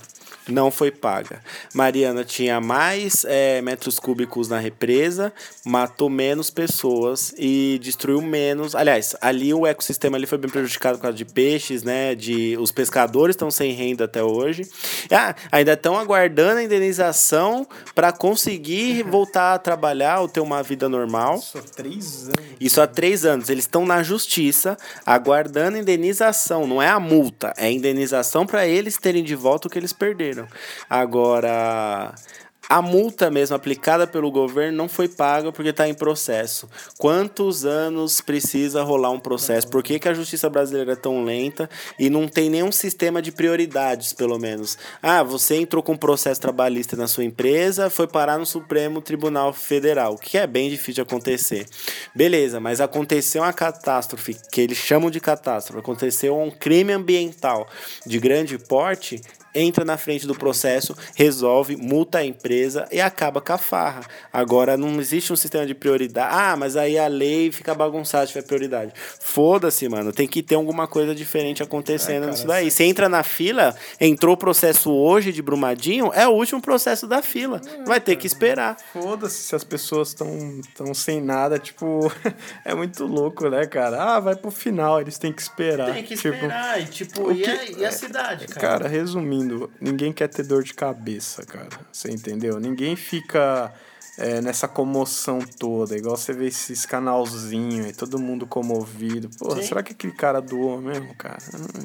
não foi paga. Mariana tinha mais é, metros cúbicos na represa, matou menos pessoas e destruiu menos. Aliás, ali o ecossistema ali foi bem prejudicado por causa de peixes, né? De os pescadores estão sem renda até hoje. Ah, ainda estão aguardando a indenização para conseguir *laughs* voltar a trabalhar ou ter uma vida normal. Nossa, três anos. Isso há três anos. Eles estão na justiça aguardando indenização. Não é a multa, é a indenização para eles terem de volta o que eles perderam. Agora. A multa mesmo aplicada pelo governo não foi paga porque está em processo. Quantos anos precisa rolar um processo? Por que, que a justiça brasileira é tão lenta e não tem nenhum sistema de prioridades, pelo menos? Ah, você entrou com um processo trabalhista na sua empresa, foi parar no Supremo Tribunal Federal, que é bem difícil de acontecer. Beleza, mas aconteceu uma catástrofe, que eles chamam de catástrofe, aconteceu um crime ambiental de grande porte, entra na frente do processo, resolve, multa a empresa e acaba com a farra. Agora não existe um sistema de prioridade. Ah, mas aí a lei fica bagunçada se tiver prioridade. Foda-se, mano. Tem que ter alguma coisa diferente acontecendo É, cara, nisso daí. Você entra na fila, entrou o processo hoje de Brumadinho, é o último processo da fila. Vai ter que esperar. Foda-se se as pessoas estão tão sem nada, tipo, *laughs* é muito louco, né, cara? Ah, vai pro final, eles têm que esperar. Tipo, e tipo, o e a- que- e a cidade, Cara, resumindo, ninguém quer ter dor de cabeça, cara. Você entendeu? Ninguém fica é, nessa comoção toda, igual você vê esses canalzinhos e todo mundo comovido. Porra, Sim. será que aquele cara doou mesmo, cara?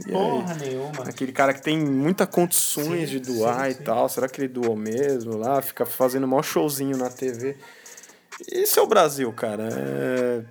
E aí? nenhuma. Aquele cara que tem muitas condições Sim, de doar sim, e sim. tal, será que ele doou mesmo lá? Fica fazendo maior showzinho na TV. Isso é o Brasil, cara. É...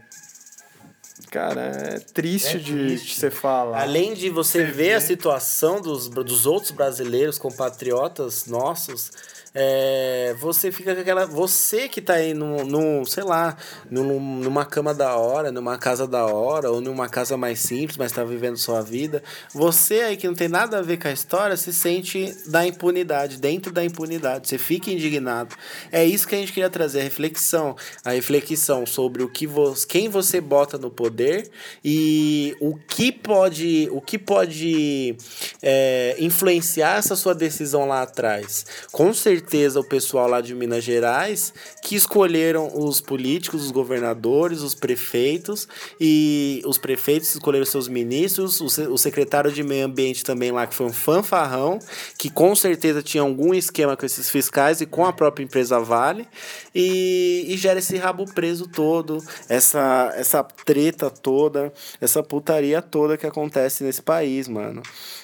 Cara, é triste, É de, triste. de você falar. Além de você ver a situação dos, dos outros brasileiros, compatriotas nossos, é, você fica com aquela. Você que tá aí num, num sei lá, num, numa cama da hora, numa casa da hora, ou numa casa mais simples, mas tá vivendo sua vida. Você aí que não tem nada a ver com a história se sente da impunidade, dentro da impunidade. Você fica indignado. É isso que a gente queria trazer, a reflexão. A reflexão sobre o que você, quem você bota no poder e o que pode, o que pode é, influenciar essa sua decisão lá atrás. Com certeza o pessoal lá de Minas Gerais que escolheram os políticos, os governadores, os prefeitos e os prefeitos escolheram seus ministros, o secretário de meio ambiente também lá que foi um fanfarrão, que com certeza tinha algum esquema com esses fiscais e com a própria empresa Vale e, e gera esse rabo preso todo, essa essa treta toda, essa putaria toda que acontece nesse país, mano.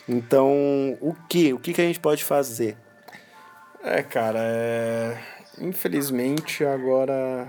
Então, o que, o que que a gente pode fazer? É, cara, é... infelizmente agora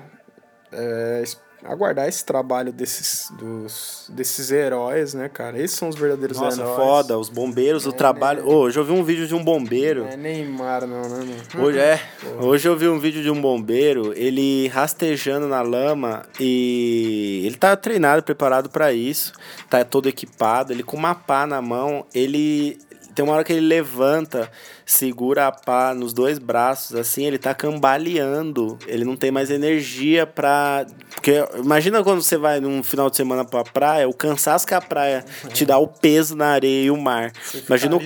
é aguardar esse trabalho desses, dos, desses heróis, né, cara? Esses são os verdadeiros Nossa, heróis. foda, os bombeiros, o É, trabalho. né? Hoje eu vi um vídeo de um bombeiro. Não é Neymar, não, né, mano? Hoje é. Hoje eu vi um vídeo de um bombeiro, ele rastejando na lama e ele tá treinado, preparado pra isso, tá todo equipado, ele com uma pá na mão, ele tem uma hora que ele levanta, segura a pá nos dois braços, assim, ele tá cambaleando. Ele não tem mais energia pra. Porque imagina quando você vai num final de semana pra praia, o cansaço que a praia te dá o peso na areia e o mar. Imagina o,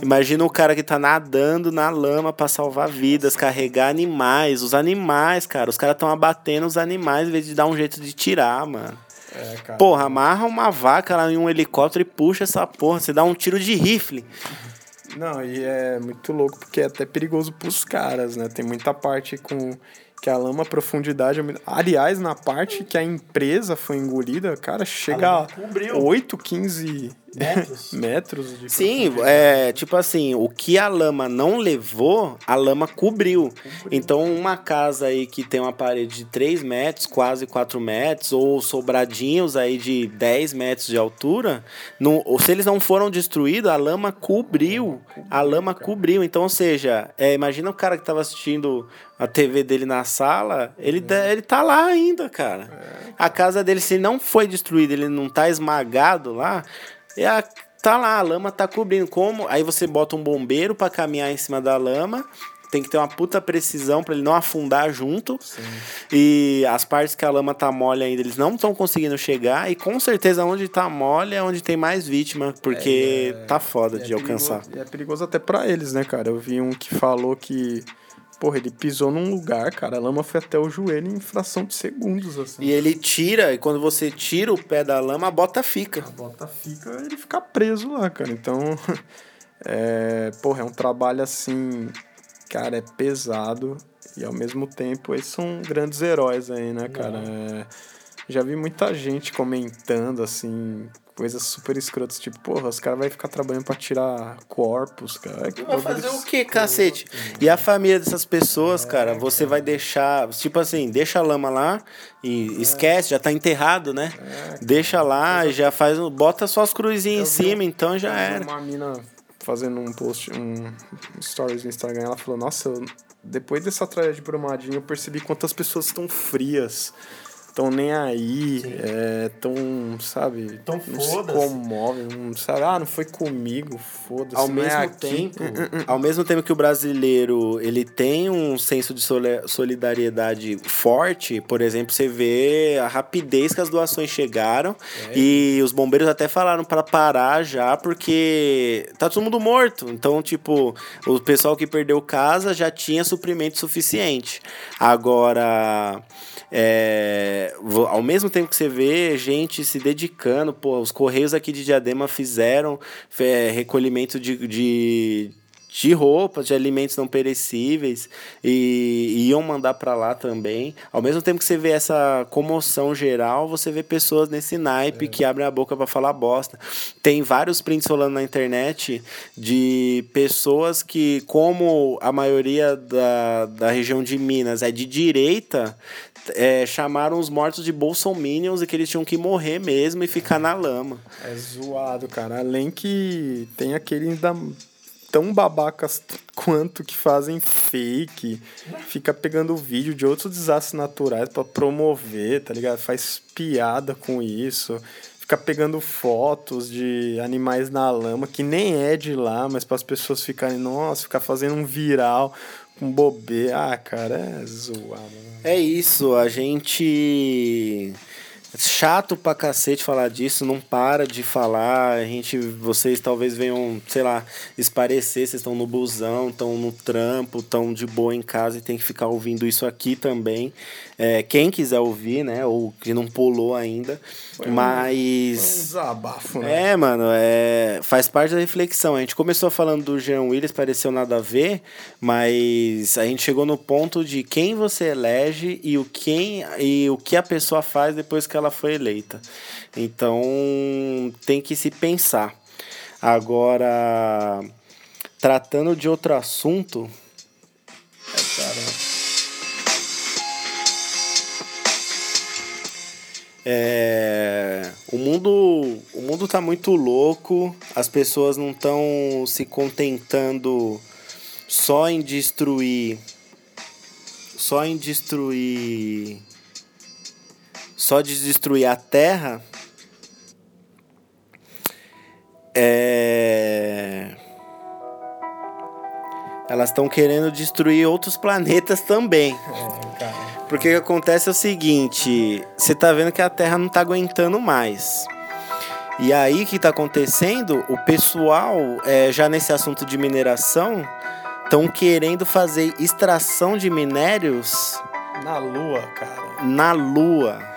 imagina o cara que tá nadando na lama pra salvar vidas, carregar animais. Os animais, cara. Os caras tão abatendo os animais em vez de dar um jeito de tirar, mano. É, cara. Porra, amarra uma vaca lá em um helicóptero e puxa essa porra. Você dá um tiro de rifle. Não, e é muito louco porque é até perigoso pros caras, né? Tem muita parte com que a lama a profundidade. Aliás, na parte que a empresa foi engolida, cara, chega a, a 8, 15 metros. *laughs* metros de Sim, é tipo assim, o que a lama não levou, a lama cobriu. cobriu. Então, uma casa aí que tem uma parede de 3 metros, quase 4 metros, ou sobradinhos aí de 10 metros de altura, não, se eles não foram destruídos, a lama cobriu. A lama cobriu. Então, ou seja, é, imagina o cara que estava assistindo a TV dele na sala, ele, é. ele tá lá ainda, cara. É. A casa dele, se não foi destruída, ele não tá esmagado lá, é a, tá lá, a lama tá cobrindo. Como? Aí você bota um bombeiro para caminhar em cima da lama. Tem que ter uma puta precisão para ele não afundar junto. Sim. E as partes que a lama tá mole ainda, eles não estão conseguindo chegar. E com certeza onde tá mole é onde tem mais vítima, porque é, é, tá foda é de perigoso, alcançar. É perigoso até para eles, né, cara? Eu vi um que falou que Porra, ele pisou num lugar, cara, a lama foi até o joelho em fração de segundos, assim. E ele tira, e quando você tira o pé da lama, a bota fica. A bota fica, ele fica preso lá, cara. Então, *laughs* é, porra, é um trabalho assim, cara, é pesado e ao mesmo tempo eles são grandes heróis aí, né, cara? É, já vi muita gente comentando assim, coisas super escrotas, tipo, porra, os caras vão ficar trabalhando pra tirar corpos, cara. Que vai fazer o que, cacete? E a família dessas pessoas, é, cara, você cara. vai deixar, tipo assim, deixa a lama lá e é. esquece, já tá enterrado, né? É, deixa lá e já faz, bota só as cruzinhas em cima, então já era. Uma mina fazendo um post, um stories no Instagram, ela falou, nossa, eu, depois dessa tragédia de Brumadinho, eu percebi quantas pessoas estão frias tão nem aí, é, tão, sabe, tão não se comove, não sabe, ah, não foi comigo, foda-se. Ao mesmo é tempo, ao mesmo tempo que o brasileiro, ele tem um senso de solidariedade forte, por exemplo, você vê a rapidez que as doações chegaram é. e os bombeiros até falaram para parar já porque tá todo mundo morto. Então, tipo, o pessoal que perdeu casa já tinha suprimento suficiente. Agora, é, ao mesmo tempo que você vê gente se dedicando, pô, os Correios aqui de Diadema fizeram é, recolhimento de, de, de roupas, de alimentos não perecíveis e, e iam mandar para lá também. Ao mesmo tempo que você vê essa comoção geral, você vê pessoas nesse naipe é. que abrem a boca para falar bosta. Tem vários prints rolando na internet de pessoas que, como a maioria da, da região de Minas é de direita, é, chamaram os mortos de bolsominions e que eles tinham que morrer mesmo e ficar na lama. É zoado, cara. Além que tem aqueles da tão babacas quanto que fazem fake, fica pegando vídeo de outros desastres naturais para promover, tá ligado? Faz piada com isso, fica pegando fotos de animais na lama que nem é de lá, mas para as pessoas ficarem, nossa, ficar fazendo um viral com bobeira. Ah, cara, é zoado. Né? É isso, a gente chato pra cacete falar disso, não para de falar. A gente, vocês talvez venham, sei lá, esparecer, vocês estão no busão, estão no trampo, estão de boa em casa e tem que ficar ouvindo isso aqui também. É, quem quiser ouvir, né? Ou que não pulou ainda. Foi mas. Um, foi um desabafo, né? É, mano, é, faz parte da reflexão. A gente começou falando do Jean Willis, pareceu nada a ver, mas a gente chegou no ponto de quem você elege e o, quem, e o que a pessoa faz depois que ela foi eleita. Então tem que se pensar. Agora, tratando de outro assunto. É, o mundo o mundo tá muito louco, as pessoas não estão se contentando só em destruir só em destruir só de destruir a terra é elas estão querendo destruir outros planetas também. É, cara. Porque o que acontece é o seguinte: você tá vendo que a Terra não tá aguentando mais. E aí o que tá acontecendo? O pessoal, é, já nesse assunto de mineração, estão querendo fazer extração de minérios Na Lua, cara. na Lua.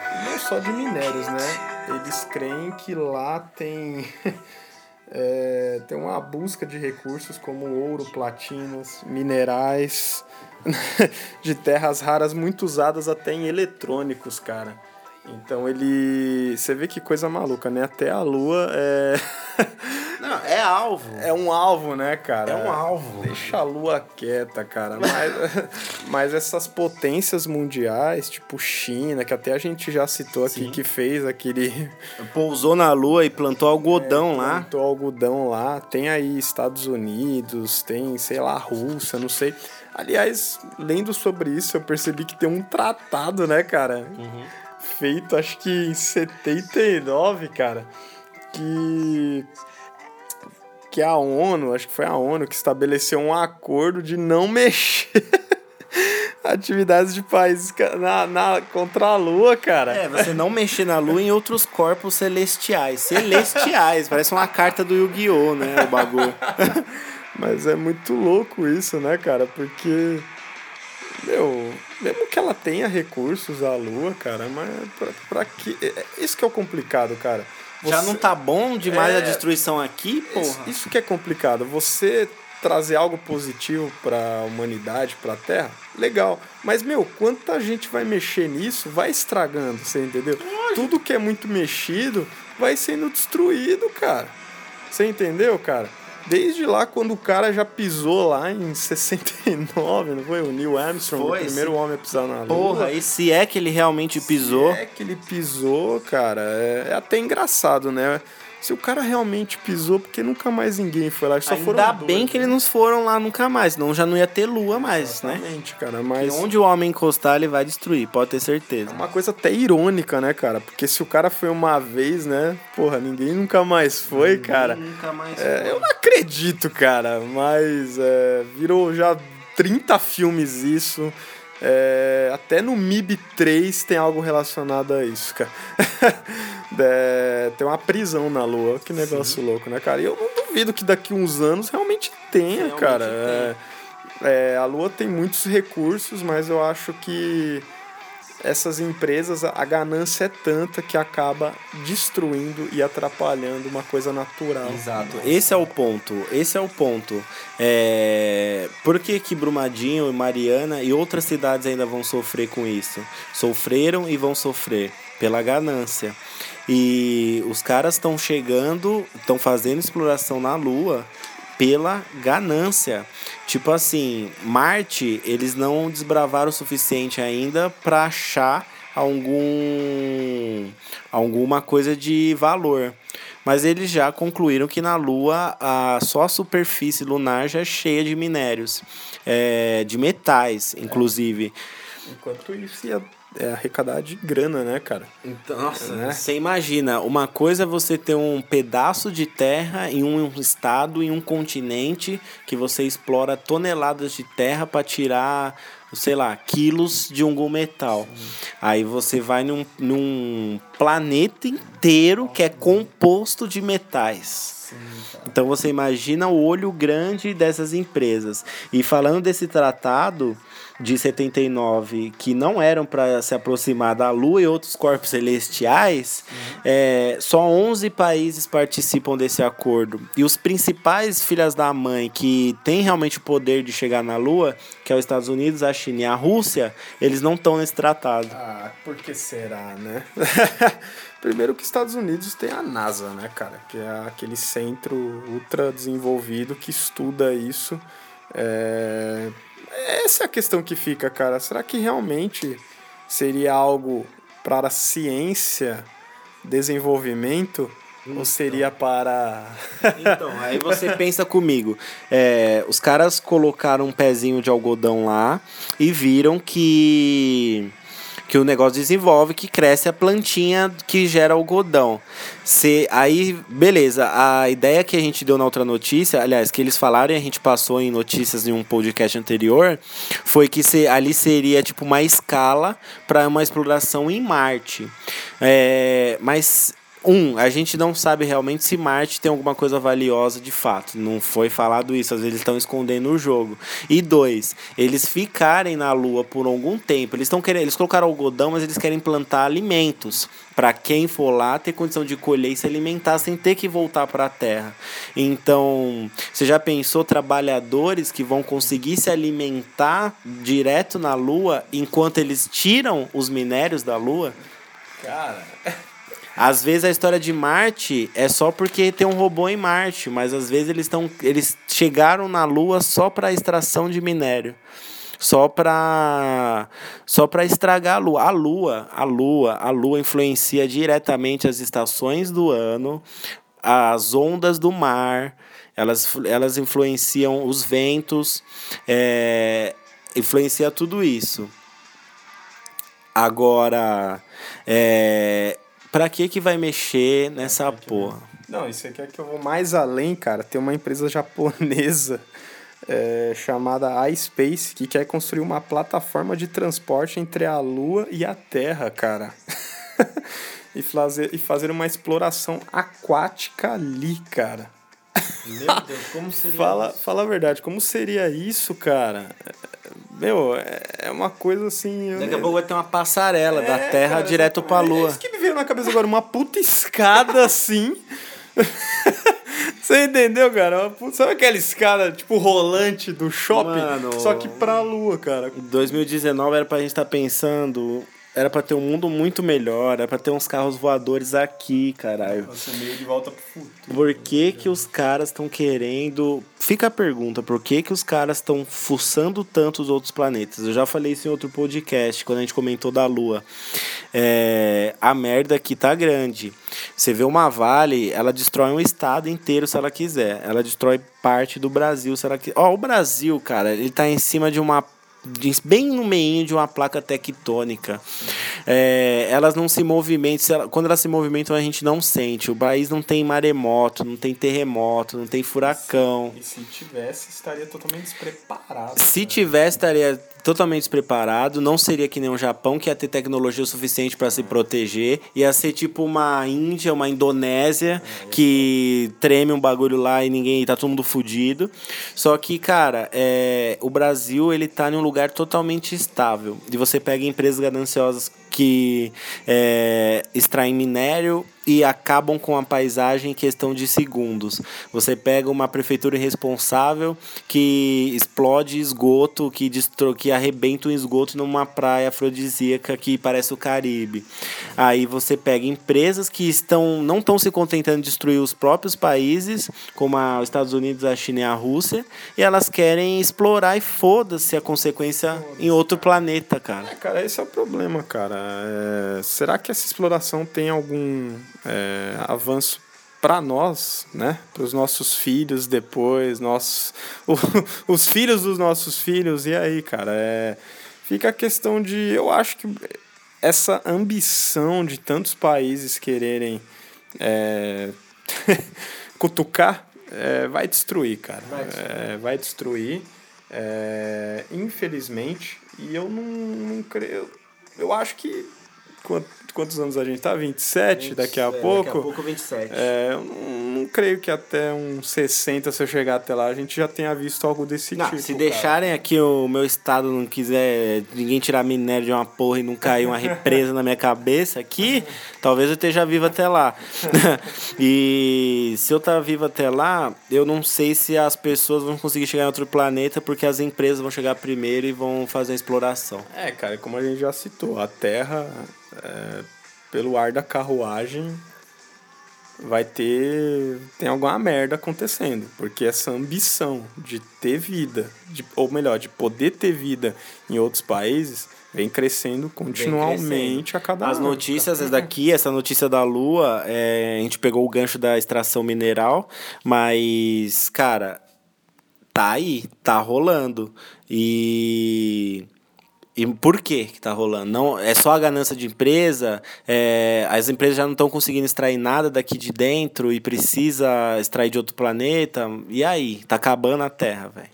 Só de minérios, né? Eles creem que lá tem. *laughs* é, tem uma busca de recursos como ouro, platinas, minerais, *laughs* de terras raras muito usadas até em eletrônicos, cara. Então ele. Você vê que coisa maluca, né? Até a Lua é. *laughs* É alvo. É um alvo, né, cara? É um alvo. Deixa a lua quieta, cara. Mas, *laughs* mas essas potências mundiais, tipo China, que até a gente já citou aqui, Sim. que fez aquele. *laughs* Pousou na Lua e plantou algodão lá. Plantou algodão lá. Tem aí Estados Unidos, tem, sei lá, Rússia, não sei. Aliás, lendo sobre isso, eu percebi que tem um tratado, né, cara? Feito, acho que em 79, cara. Que que a ONU, acho que foi a ONU que estabeleceu um acordo de não *laughs* mexer atividades de países na, na, contra a Lua, cara. É, você não mexer na Lua em outros corpos celestiais. Celestiais, parece uma carta do Yu-Gi-Oh, né? O bagulho. *laughs* Mas é muito louco isso, né, cara? Porque, meu, mesmo que ela tenha recursos, a Lua, cara, mas pra, pra que. é- é Isso que é o complicado, cara. Já Você- não tá bom demais É. a destruição aqui, Isso, porra? isso que é complicado. Você trazer algo positivo para a humanidade, para a Terra, legal. Mas, meu, quanta gente vai mexer nisso, vai estragando, você entendeu? Tudo que é muito mexido vai sendo destruído, cara. Você entendeu, cara? Desde lá, quando o cara já pisou lá em 69, não foi? O Neil Armstrong, Foi, o primeiro sim. homem a pisar na Lua. Porra, e se é que ele realmente pisou? É que ele pisou, cara. É, é até engraçado, né? Se o cara realmente pisou, porque nunca mais ninguém foi lá. Só foram Ainda dois, bem que né? eles não foram lá nunca mais, senão já não ia ter lua mais, né? Exatamente, cara. E Mas onde o homem encostar, ele vai destruir, pode ter é certeza. uma coisa até irônica, né, cara? Porque se o cara foi uma vez, né? Porra, ninguém nunca mais foi, cara. Nunca mais É, eu não acredito, cara. Mas é, virou já 30 filmes isso. É, até no MIB 3 tem algo relacionado a isso, cara. *laughs* É, tem uma prisão na Lua. Que negócio louco, né, cara? E eu não duvido que daqui uns anos realmente tenha, Realmente cara. tem. É, é, a Lua tem muitos recursos, mas eu acho que essas empresas, a ganância é tanta que acaba destruindo e atrapalhando uma coisa natural. Exato. Esse é o ponto. Esse é o ponto. É... Por que, que Brumadinho e Mariana e outras cidades ainda vão sofrer com isso? Sofreram e vão sofrer pela ganância. E os caras estão chegando, estão fazendo exploração na Lua pela ganância. Tipo assim, Marte, eles não desbravaram o suficiente ainda para achar algum alguma coisa de valor. Mas eles já concluíram que na Lua a, só a superfície lunar já é cheia de minérios, é, de metais, inclusive. Enquanto isso ia é, arrecadar de grana, né, cara? Então, nossa, Né? você imagina, uma coisa é você ter um pedaço de terra em um estado, em um continente, que você explora toneladas de terra para tirar, sei lá, quilos de algum metal. Aí você vai num, num planeta inteiro que é composto de metais. Então você imagina o olho grande dessas empresas. E falando desse tratado de 79 que não eram para se aproximar da Lua e outros corpos celestiais, é, só 11 países participam desse acordo. E os principais filhas da mãe que têm realmente o poder de chegar na Lua, que é os Estados Unidos, a China e a Rússia, eles não estão nesse tratado. Ah, por que será, né? *laughs* Primeiro que os Estados Unidos tem a NASA, né, cara? Que é aquele centro ultra desenvolvido que estuda isso. É... Essa é a questão que fica, cara. Será que realmente seria algo para a ciência, desenvolvimento, ou seria para... *laughs* Então, aí você pensa comigo. É, os caras colocaram um pezinho de algodão lá e viram que, que o negócio desenvolve, que cresce a plantinha que gera algodão. Se, aí, beleza, a ideia que a gente deu na outra notícia, aliás, que eles falaram e a gente passou em notícias em um podcast anterior, foi que se, ali seria tipo uma escala para uma exploração em Marte. É, mas um, a gente não sabe realmente se Marte tem alguma coisa valiosa de fato. Não foi falado isso, às vezes eles estão escondendo o jogo. E dois, eles ficarem na Lua por algum tempo. Eles estão querendo, eles colocaram algodão, mas eles querem plantar alimentos para quem for lá ter condição de colher e se alimentar sem ter que voltar para a Terra. Então, você já pensou trabalhadores que vão conseguir se alimentar direto na Lua enquanto eles tiram os minérios da Lua? Cara, *laughs* Às vezes a história de Marte é só porque tem um robô em Marte, mas às vezes eles estão eles chegaram na Lua só para extração de minério. Só para só para estragar a Lua. A Lua, a Lua, a Lua influencia diretamente as estações do ano, as ondas do mar, elas, elas influenciam os ventos, é, influencia tudo isso. Agora, é, Pra que que vai mexer nessa porra? Não, isso aqui é que eu vou mais além, cara. Tem uma empresa japonesa *laughs* é, chamada iSpace que quer construir uma plataforma de transporte entre a Lua e a Terra, cara. *laughs* e, fazer, e fazer uma exploração aquática ali, cara. Meu Deus, como seria Fala, isso? fala a verdade, como seria isso, cara? Meu, é uma coisa assim. Daqui a pouco vai ter uma passarela da É, Terra cara, direto pra. É Lua. isso que me veio na cabeça agora, uma puta escada assim. *laughs* Você entendeu, cara? Uma puta- Sabe aquela escada, tipo, rolante do shopping? Mano. Só que pra lua, cara. Em 2019 era pra gente estar pensando. Era pra ter um mundo muito melhor, era pra ter uns carros voadores aqui, caralho. Você meio de volta pro futuro. Por que que os caras estão querendo... Fica a pergunta, por que que os caras estão fuçando tanto os outros planetas? Eu já falei isso em outro podcast, quando a gente comentou da Lua. É, a merda aqui tá grande. Você vê uma Vale, ela destrói um estado inteiro se ela quiser. Ela destrói parte do Brasil se ela quiser. Ó, o Brasil, cara, ele tá em cima de uma bem no meio de uma placa tectônica. É, elas não se movimentam, ela- quando elas se movimentam a gente não sente. O país não tem maremoto, não tem terremoto, não tem furacão. E se tivesse, estaria totalmente despreparado. Se né? tivesse, estaria totalmente despreparado. Não seria que nem o Japão, que ia ter tecnologia o suficiente para se proteger. Ia ser tipo uma Índia, uma Indonésia, que treme um bagulho lá e ninguém. tá todo mundo fudido. Só que, cara, é, o Brasil, ele tá em um lugar totalmente estável. E você pega empresas gananciosas que é, extraem minério e acabam com a paisagem em questão de segundos. Você pega uma prefeitura irresponsável que explode esgoto, que, destro, que arrebenta um esgoto numa praia afrodisíaca que parece o Caribe. Aí você pega empresas que estão não estão se contentando de destruir os próprios países, como a- os Estados Unidos, a China e a Rússia, e elas querem explorar e foda-se a consequência em outro planeta, cara. É, cara, esse é o problema, cara. É, será que essa exploração tem algum é, avanço para nós, né? Para os nossos filhos depois, nossos, *laughs* o- os filhos dos nossos filhos. E aí, cara, é, fica a questão de, eu acho que essa ambição de tantos países quererem é, *laughs* cutucar é, vai destruir, cara. Vai destruir. É, vai destruir. é, infelizmente. E eu não, não creio. Eu acho que. Quant- Quantos anos a gente tá? 27, daqui a pouco. Daqui a pouco 27. É, eu não, não creio que até uns 60, se eu chegar até lá, a gente já tenha visto algo desse Não, tipo. se cara. deixarem aqui o meu estado não quiser ninguém tirar minério de uma porra e não cair uma represa na minha cabeça aqui, *laughs* talvez eu esteja vivo até lá. *laughs* e se eu estar vivo até lá, eu não sei se as pessoas vão conseguir chegar em outro planeta porque as empresas vão chegar primeiro e vão fazer a exploração. É, cara, como a gente já citou, a Terra, é, pelo ar da carruagem, vai ter. tem alguma merda acontecendo. Porque essa ambição de ter vida, de, ou melhor, de poder ter vida em outros países, vem crescendo continuamente a cada As ano. notícias essa daqui, essa notícia da Lua, é, a gente pegou o gancho da extração mineral, mas, cara, tá aí, tá rolando. E E por que que tá rolando? Não, é só a ganância de empresa? É, as empresas já não estão conseguindo extrair nada daqui de dentro e precisa extrair de outro planeta? E aí? Tá acabando a Terra, velho.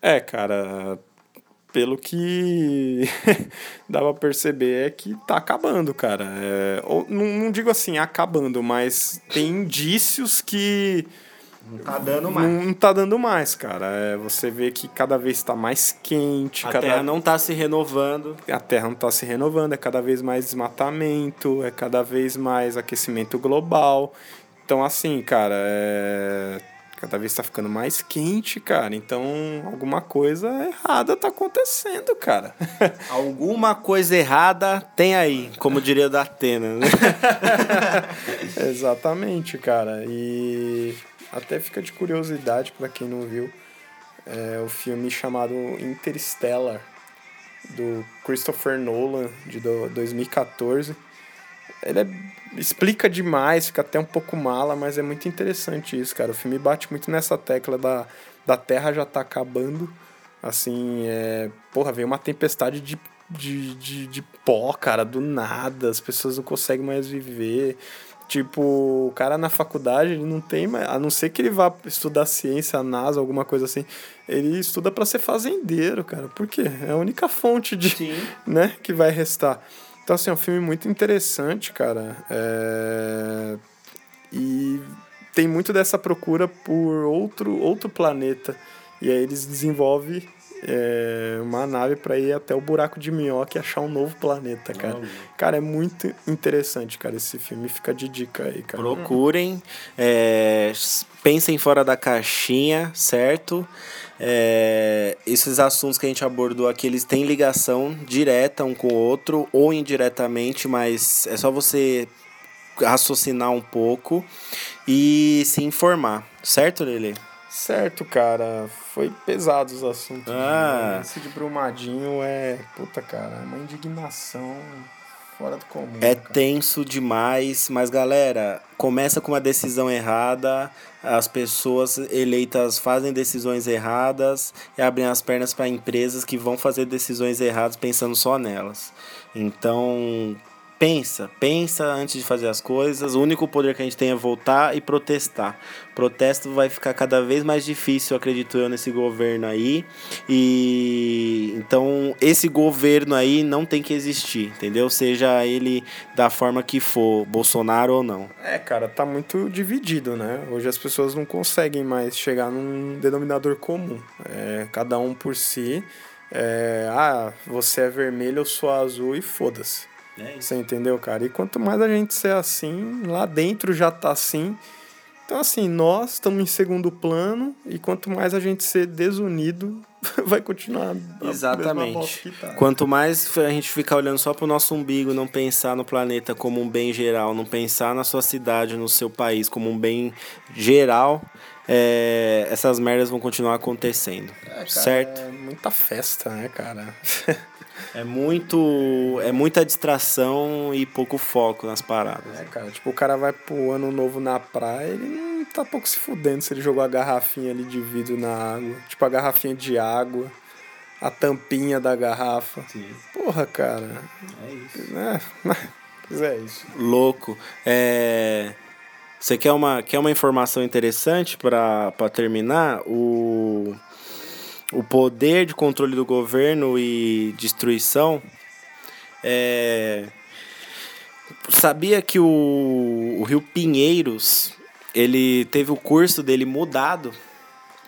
É, cara, pelo que *laughs* dá pra perceber é que tá acabando, cara. É, ou, não, não digo assim, acabando, mas tem indícios que não tá dando mais. Não, não tá dando mais, cara. É, você vê que cada vez está mais quente. A cada... Terra não tá se renovando. A Terra não tá se renovando, é cada vez mais desmatamento, é cada vez mais aquecimento global. Então, assim, cara, é... cada vez está ficando mais quente, cara. Então, alguma coisa errada tá acontecendo, cara. *laughs* alguma coisa errada tem aí, como diria da Atena, né? *laughs* Exatamente, cara. E até fica de curiosidade para quem não viu, é o filme chamado Interstellar, do Christopher Nolan, de 2014. Ele é, explica demais, fica até um pouco mala, mas é muito interessante isso, cara. O filme bate muito nessa tecla da, da Terra já tá acabando. Assim, é, porra, veio uma tempestade de de, de, de pó, cara, do nada, as pessoas não conseguem mais viver. Tipo, o cara na faculdade, ele não tem mais. A não ser que ele vá estudar ciência, NASA, alguma coisa assim. Ele estuda para ser fazendeiro, cara. Por quê? É a única fonte de. Sim. *laughs* né, que vai restar. Então, assim, é um filme muito interessante, cara. É... E tem muito dessa procura por outro, outro planeta. E aí eles desenvolvem é, uma nave para ir até o buraco de minhoca e achar um novo planeta, cara. Cara, é muito interessante, cara, esse filme. Fica de dica aí, cara. Procurem, é, pensem fora da caixinha, certo? É, esses assuntos que a gente abordou aqui, eles têm ligação direta um com o outro ou indiretamente, mas é só você raciocinar um pouco e se informar, certo, Lele? Certo, cara. Foi pesado os assuntos. Ah. Né? Esse de Brumadinho é. Puta, cara, é uma indignação fora do comum. É cara. tenso demais, mas galera, começa com uma decisão errada, as pessoas eleitas fazem decisões erradas e abrem as pernas para empresas que vão fazer decisões erradas pensando só nelas. Então, pensa, pensa antes de fazer as coisas. O único poder que a gente tem é voltar e protestar. Protesto vai ficar cada vez mais difícil, acredito eu, nesse governo aí. E então esse governo aí não tem que existir, entendeu? Seja ele da forma que for, Bolsonaro ou não. É, cara, tá muito dividido, né? Hoje as pessoas não conseguem mais chegar num denominador comum. É, cada um por si. É, ah, você é vermelho, eu sou azul e foda-se. É Você entendeu, cara? E quanto mais a gente ser assim, lá dentro já tá assim. Então, assim, nós estamos em segundo plano e quanto mais a gente ser desunido, *laughs* vai continuar. Exatamente. Tá. Quanto mais a gente ficar olhando só pro nosso umbigo, não pensar no planeta como um bem geral, não pensar na sua cidade, no seu país como um bem geral, é, essas merdas vão continuar acontecendo. É, cara, certo? É muita festa, né, cara? *laughs* É muito. É muita distração e pouco foco nas paradas. É, cara, tipo, o cara vai pro ano novo na praia, ele não tá pouco se fudendo se ele jogou a garrafinha ali de vidro na água. Tipo, a garrafinha de água, a tampinha da garrafa. Sim. Porra, cara. É isso. *laughs* É, mas é isso. Louco. É. Você quer uma, quer uma informação interessante para terminar? O o poder de controle do governo e destruição. É... Sabia que o, o Rio Pinheiros ele teve o curso dele mudado?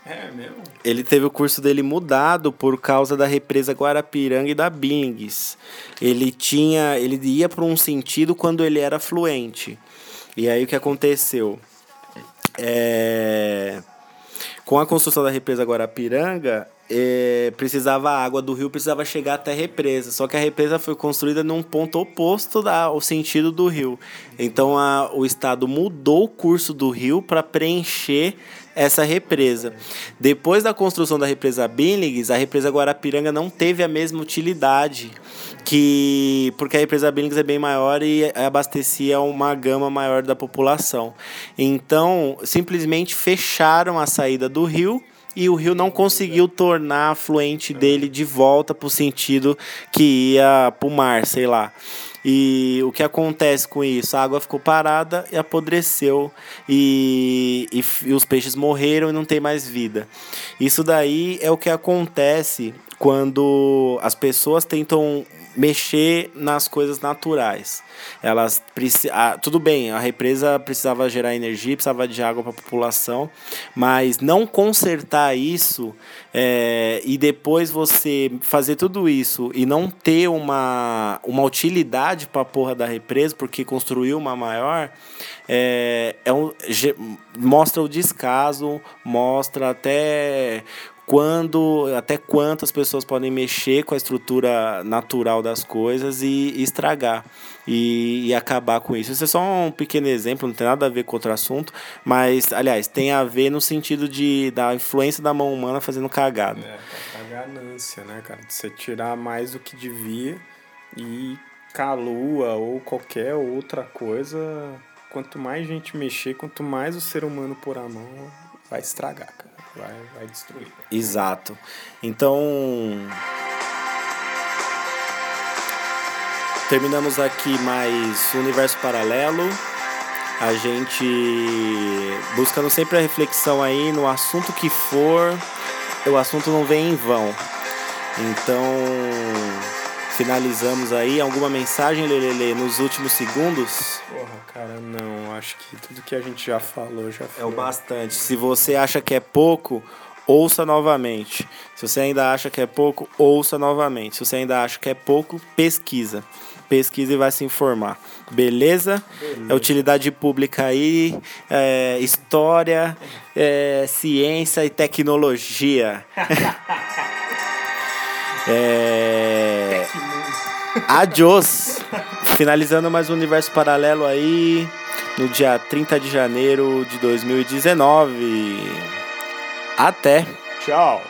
É mesmo? Ele teve o curso dele mudado por causa da represa Guarapiranga e da Billings. Ele tinha, ele ia para um sentido quando ele era fluente. E aí o que aconteceu? É com a construção da represa Guarapiranga, é, precisava a água do rio precisava chegar até a represa. Só que a represa foi construída num ponto oposto ao sentido do rio. Então a, o estado mudou o curso do rio para preencher essa represa. Depois da construção da represa Billings, a represa Guarapiranga não teve a mesma utilidade que porque a represa Billings é bem maior e abastecia uma gama maior da população. Então, simplesmente fecharam a saída do rio e o rio não conseguiu tornar a fluente dele de volta para o sentido que ia para o mar, sei lá. E o que acontece com isso? A água ficou parada e apodreceu e, e, e, os peixes morreram e não tem mais vida. Isso daí é o que acontece quando as pessoas tentam mexer nas coisas naturais. Elas ah, tudo bem, a represa precisava gerar energia, precisava de água para a população, mas não consertar isso é, e depois você fazer tudo isso e não ter uma, uma utilidade para a porra da represa, porque construiu uma maior, é, é um, mostra o descaso, mostra até quando, até quantas pessoas podem mexer com a estrutura natural das coisas e, e estragar e, e, acabar com isso. Isso é só um pequeno exemplo, não tem nada a ver com outro assunto, mas, aliás, tem a ver no sentido de, da influência da mão humana fazendo cagada. É, a ganância, né, cara? De você tirar mais do que devia e calua ou qualquer outra coisa, quanto mais gente mexer, quanto mais o ser humano pôr a mão, vai estragar, cara vai, vai destruir. Exato. Então. Terminamos aqui mais Universo Paralelo. A gente buscando sempre a reflexão aí no assunto que for, o assunto não vem em vão. Então, finalizamos aí. Alguma mensagem, Lelele, nos últimos segundos? Porra, cara, não. Acho que tudo que a gente já falou já foi. É o bastante. Se você acha que é pouco, ouça novamente. Se você ainda acha que é pouco, ouça novamente. Se você ainda acha que é pouco, pesquisa. Pesquisa e vai se informar. Beleza? Beleza. É utilidade pública aí, é, história, é, ciência e tecnologia. *laughs* é... Adiós! Finalizando mais um universo paralelo aí no dia 30 de janeiro de 2019. Até! Tchau!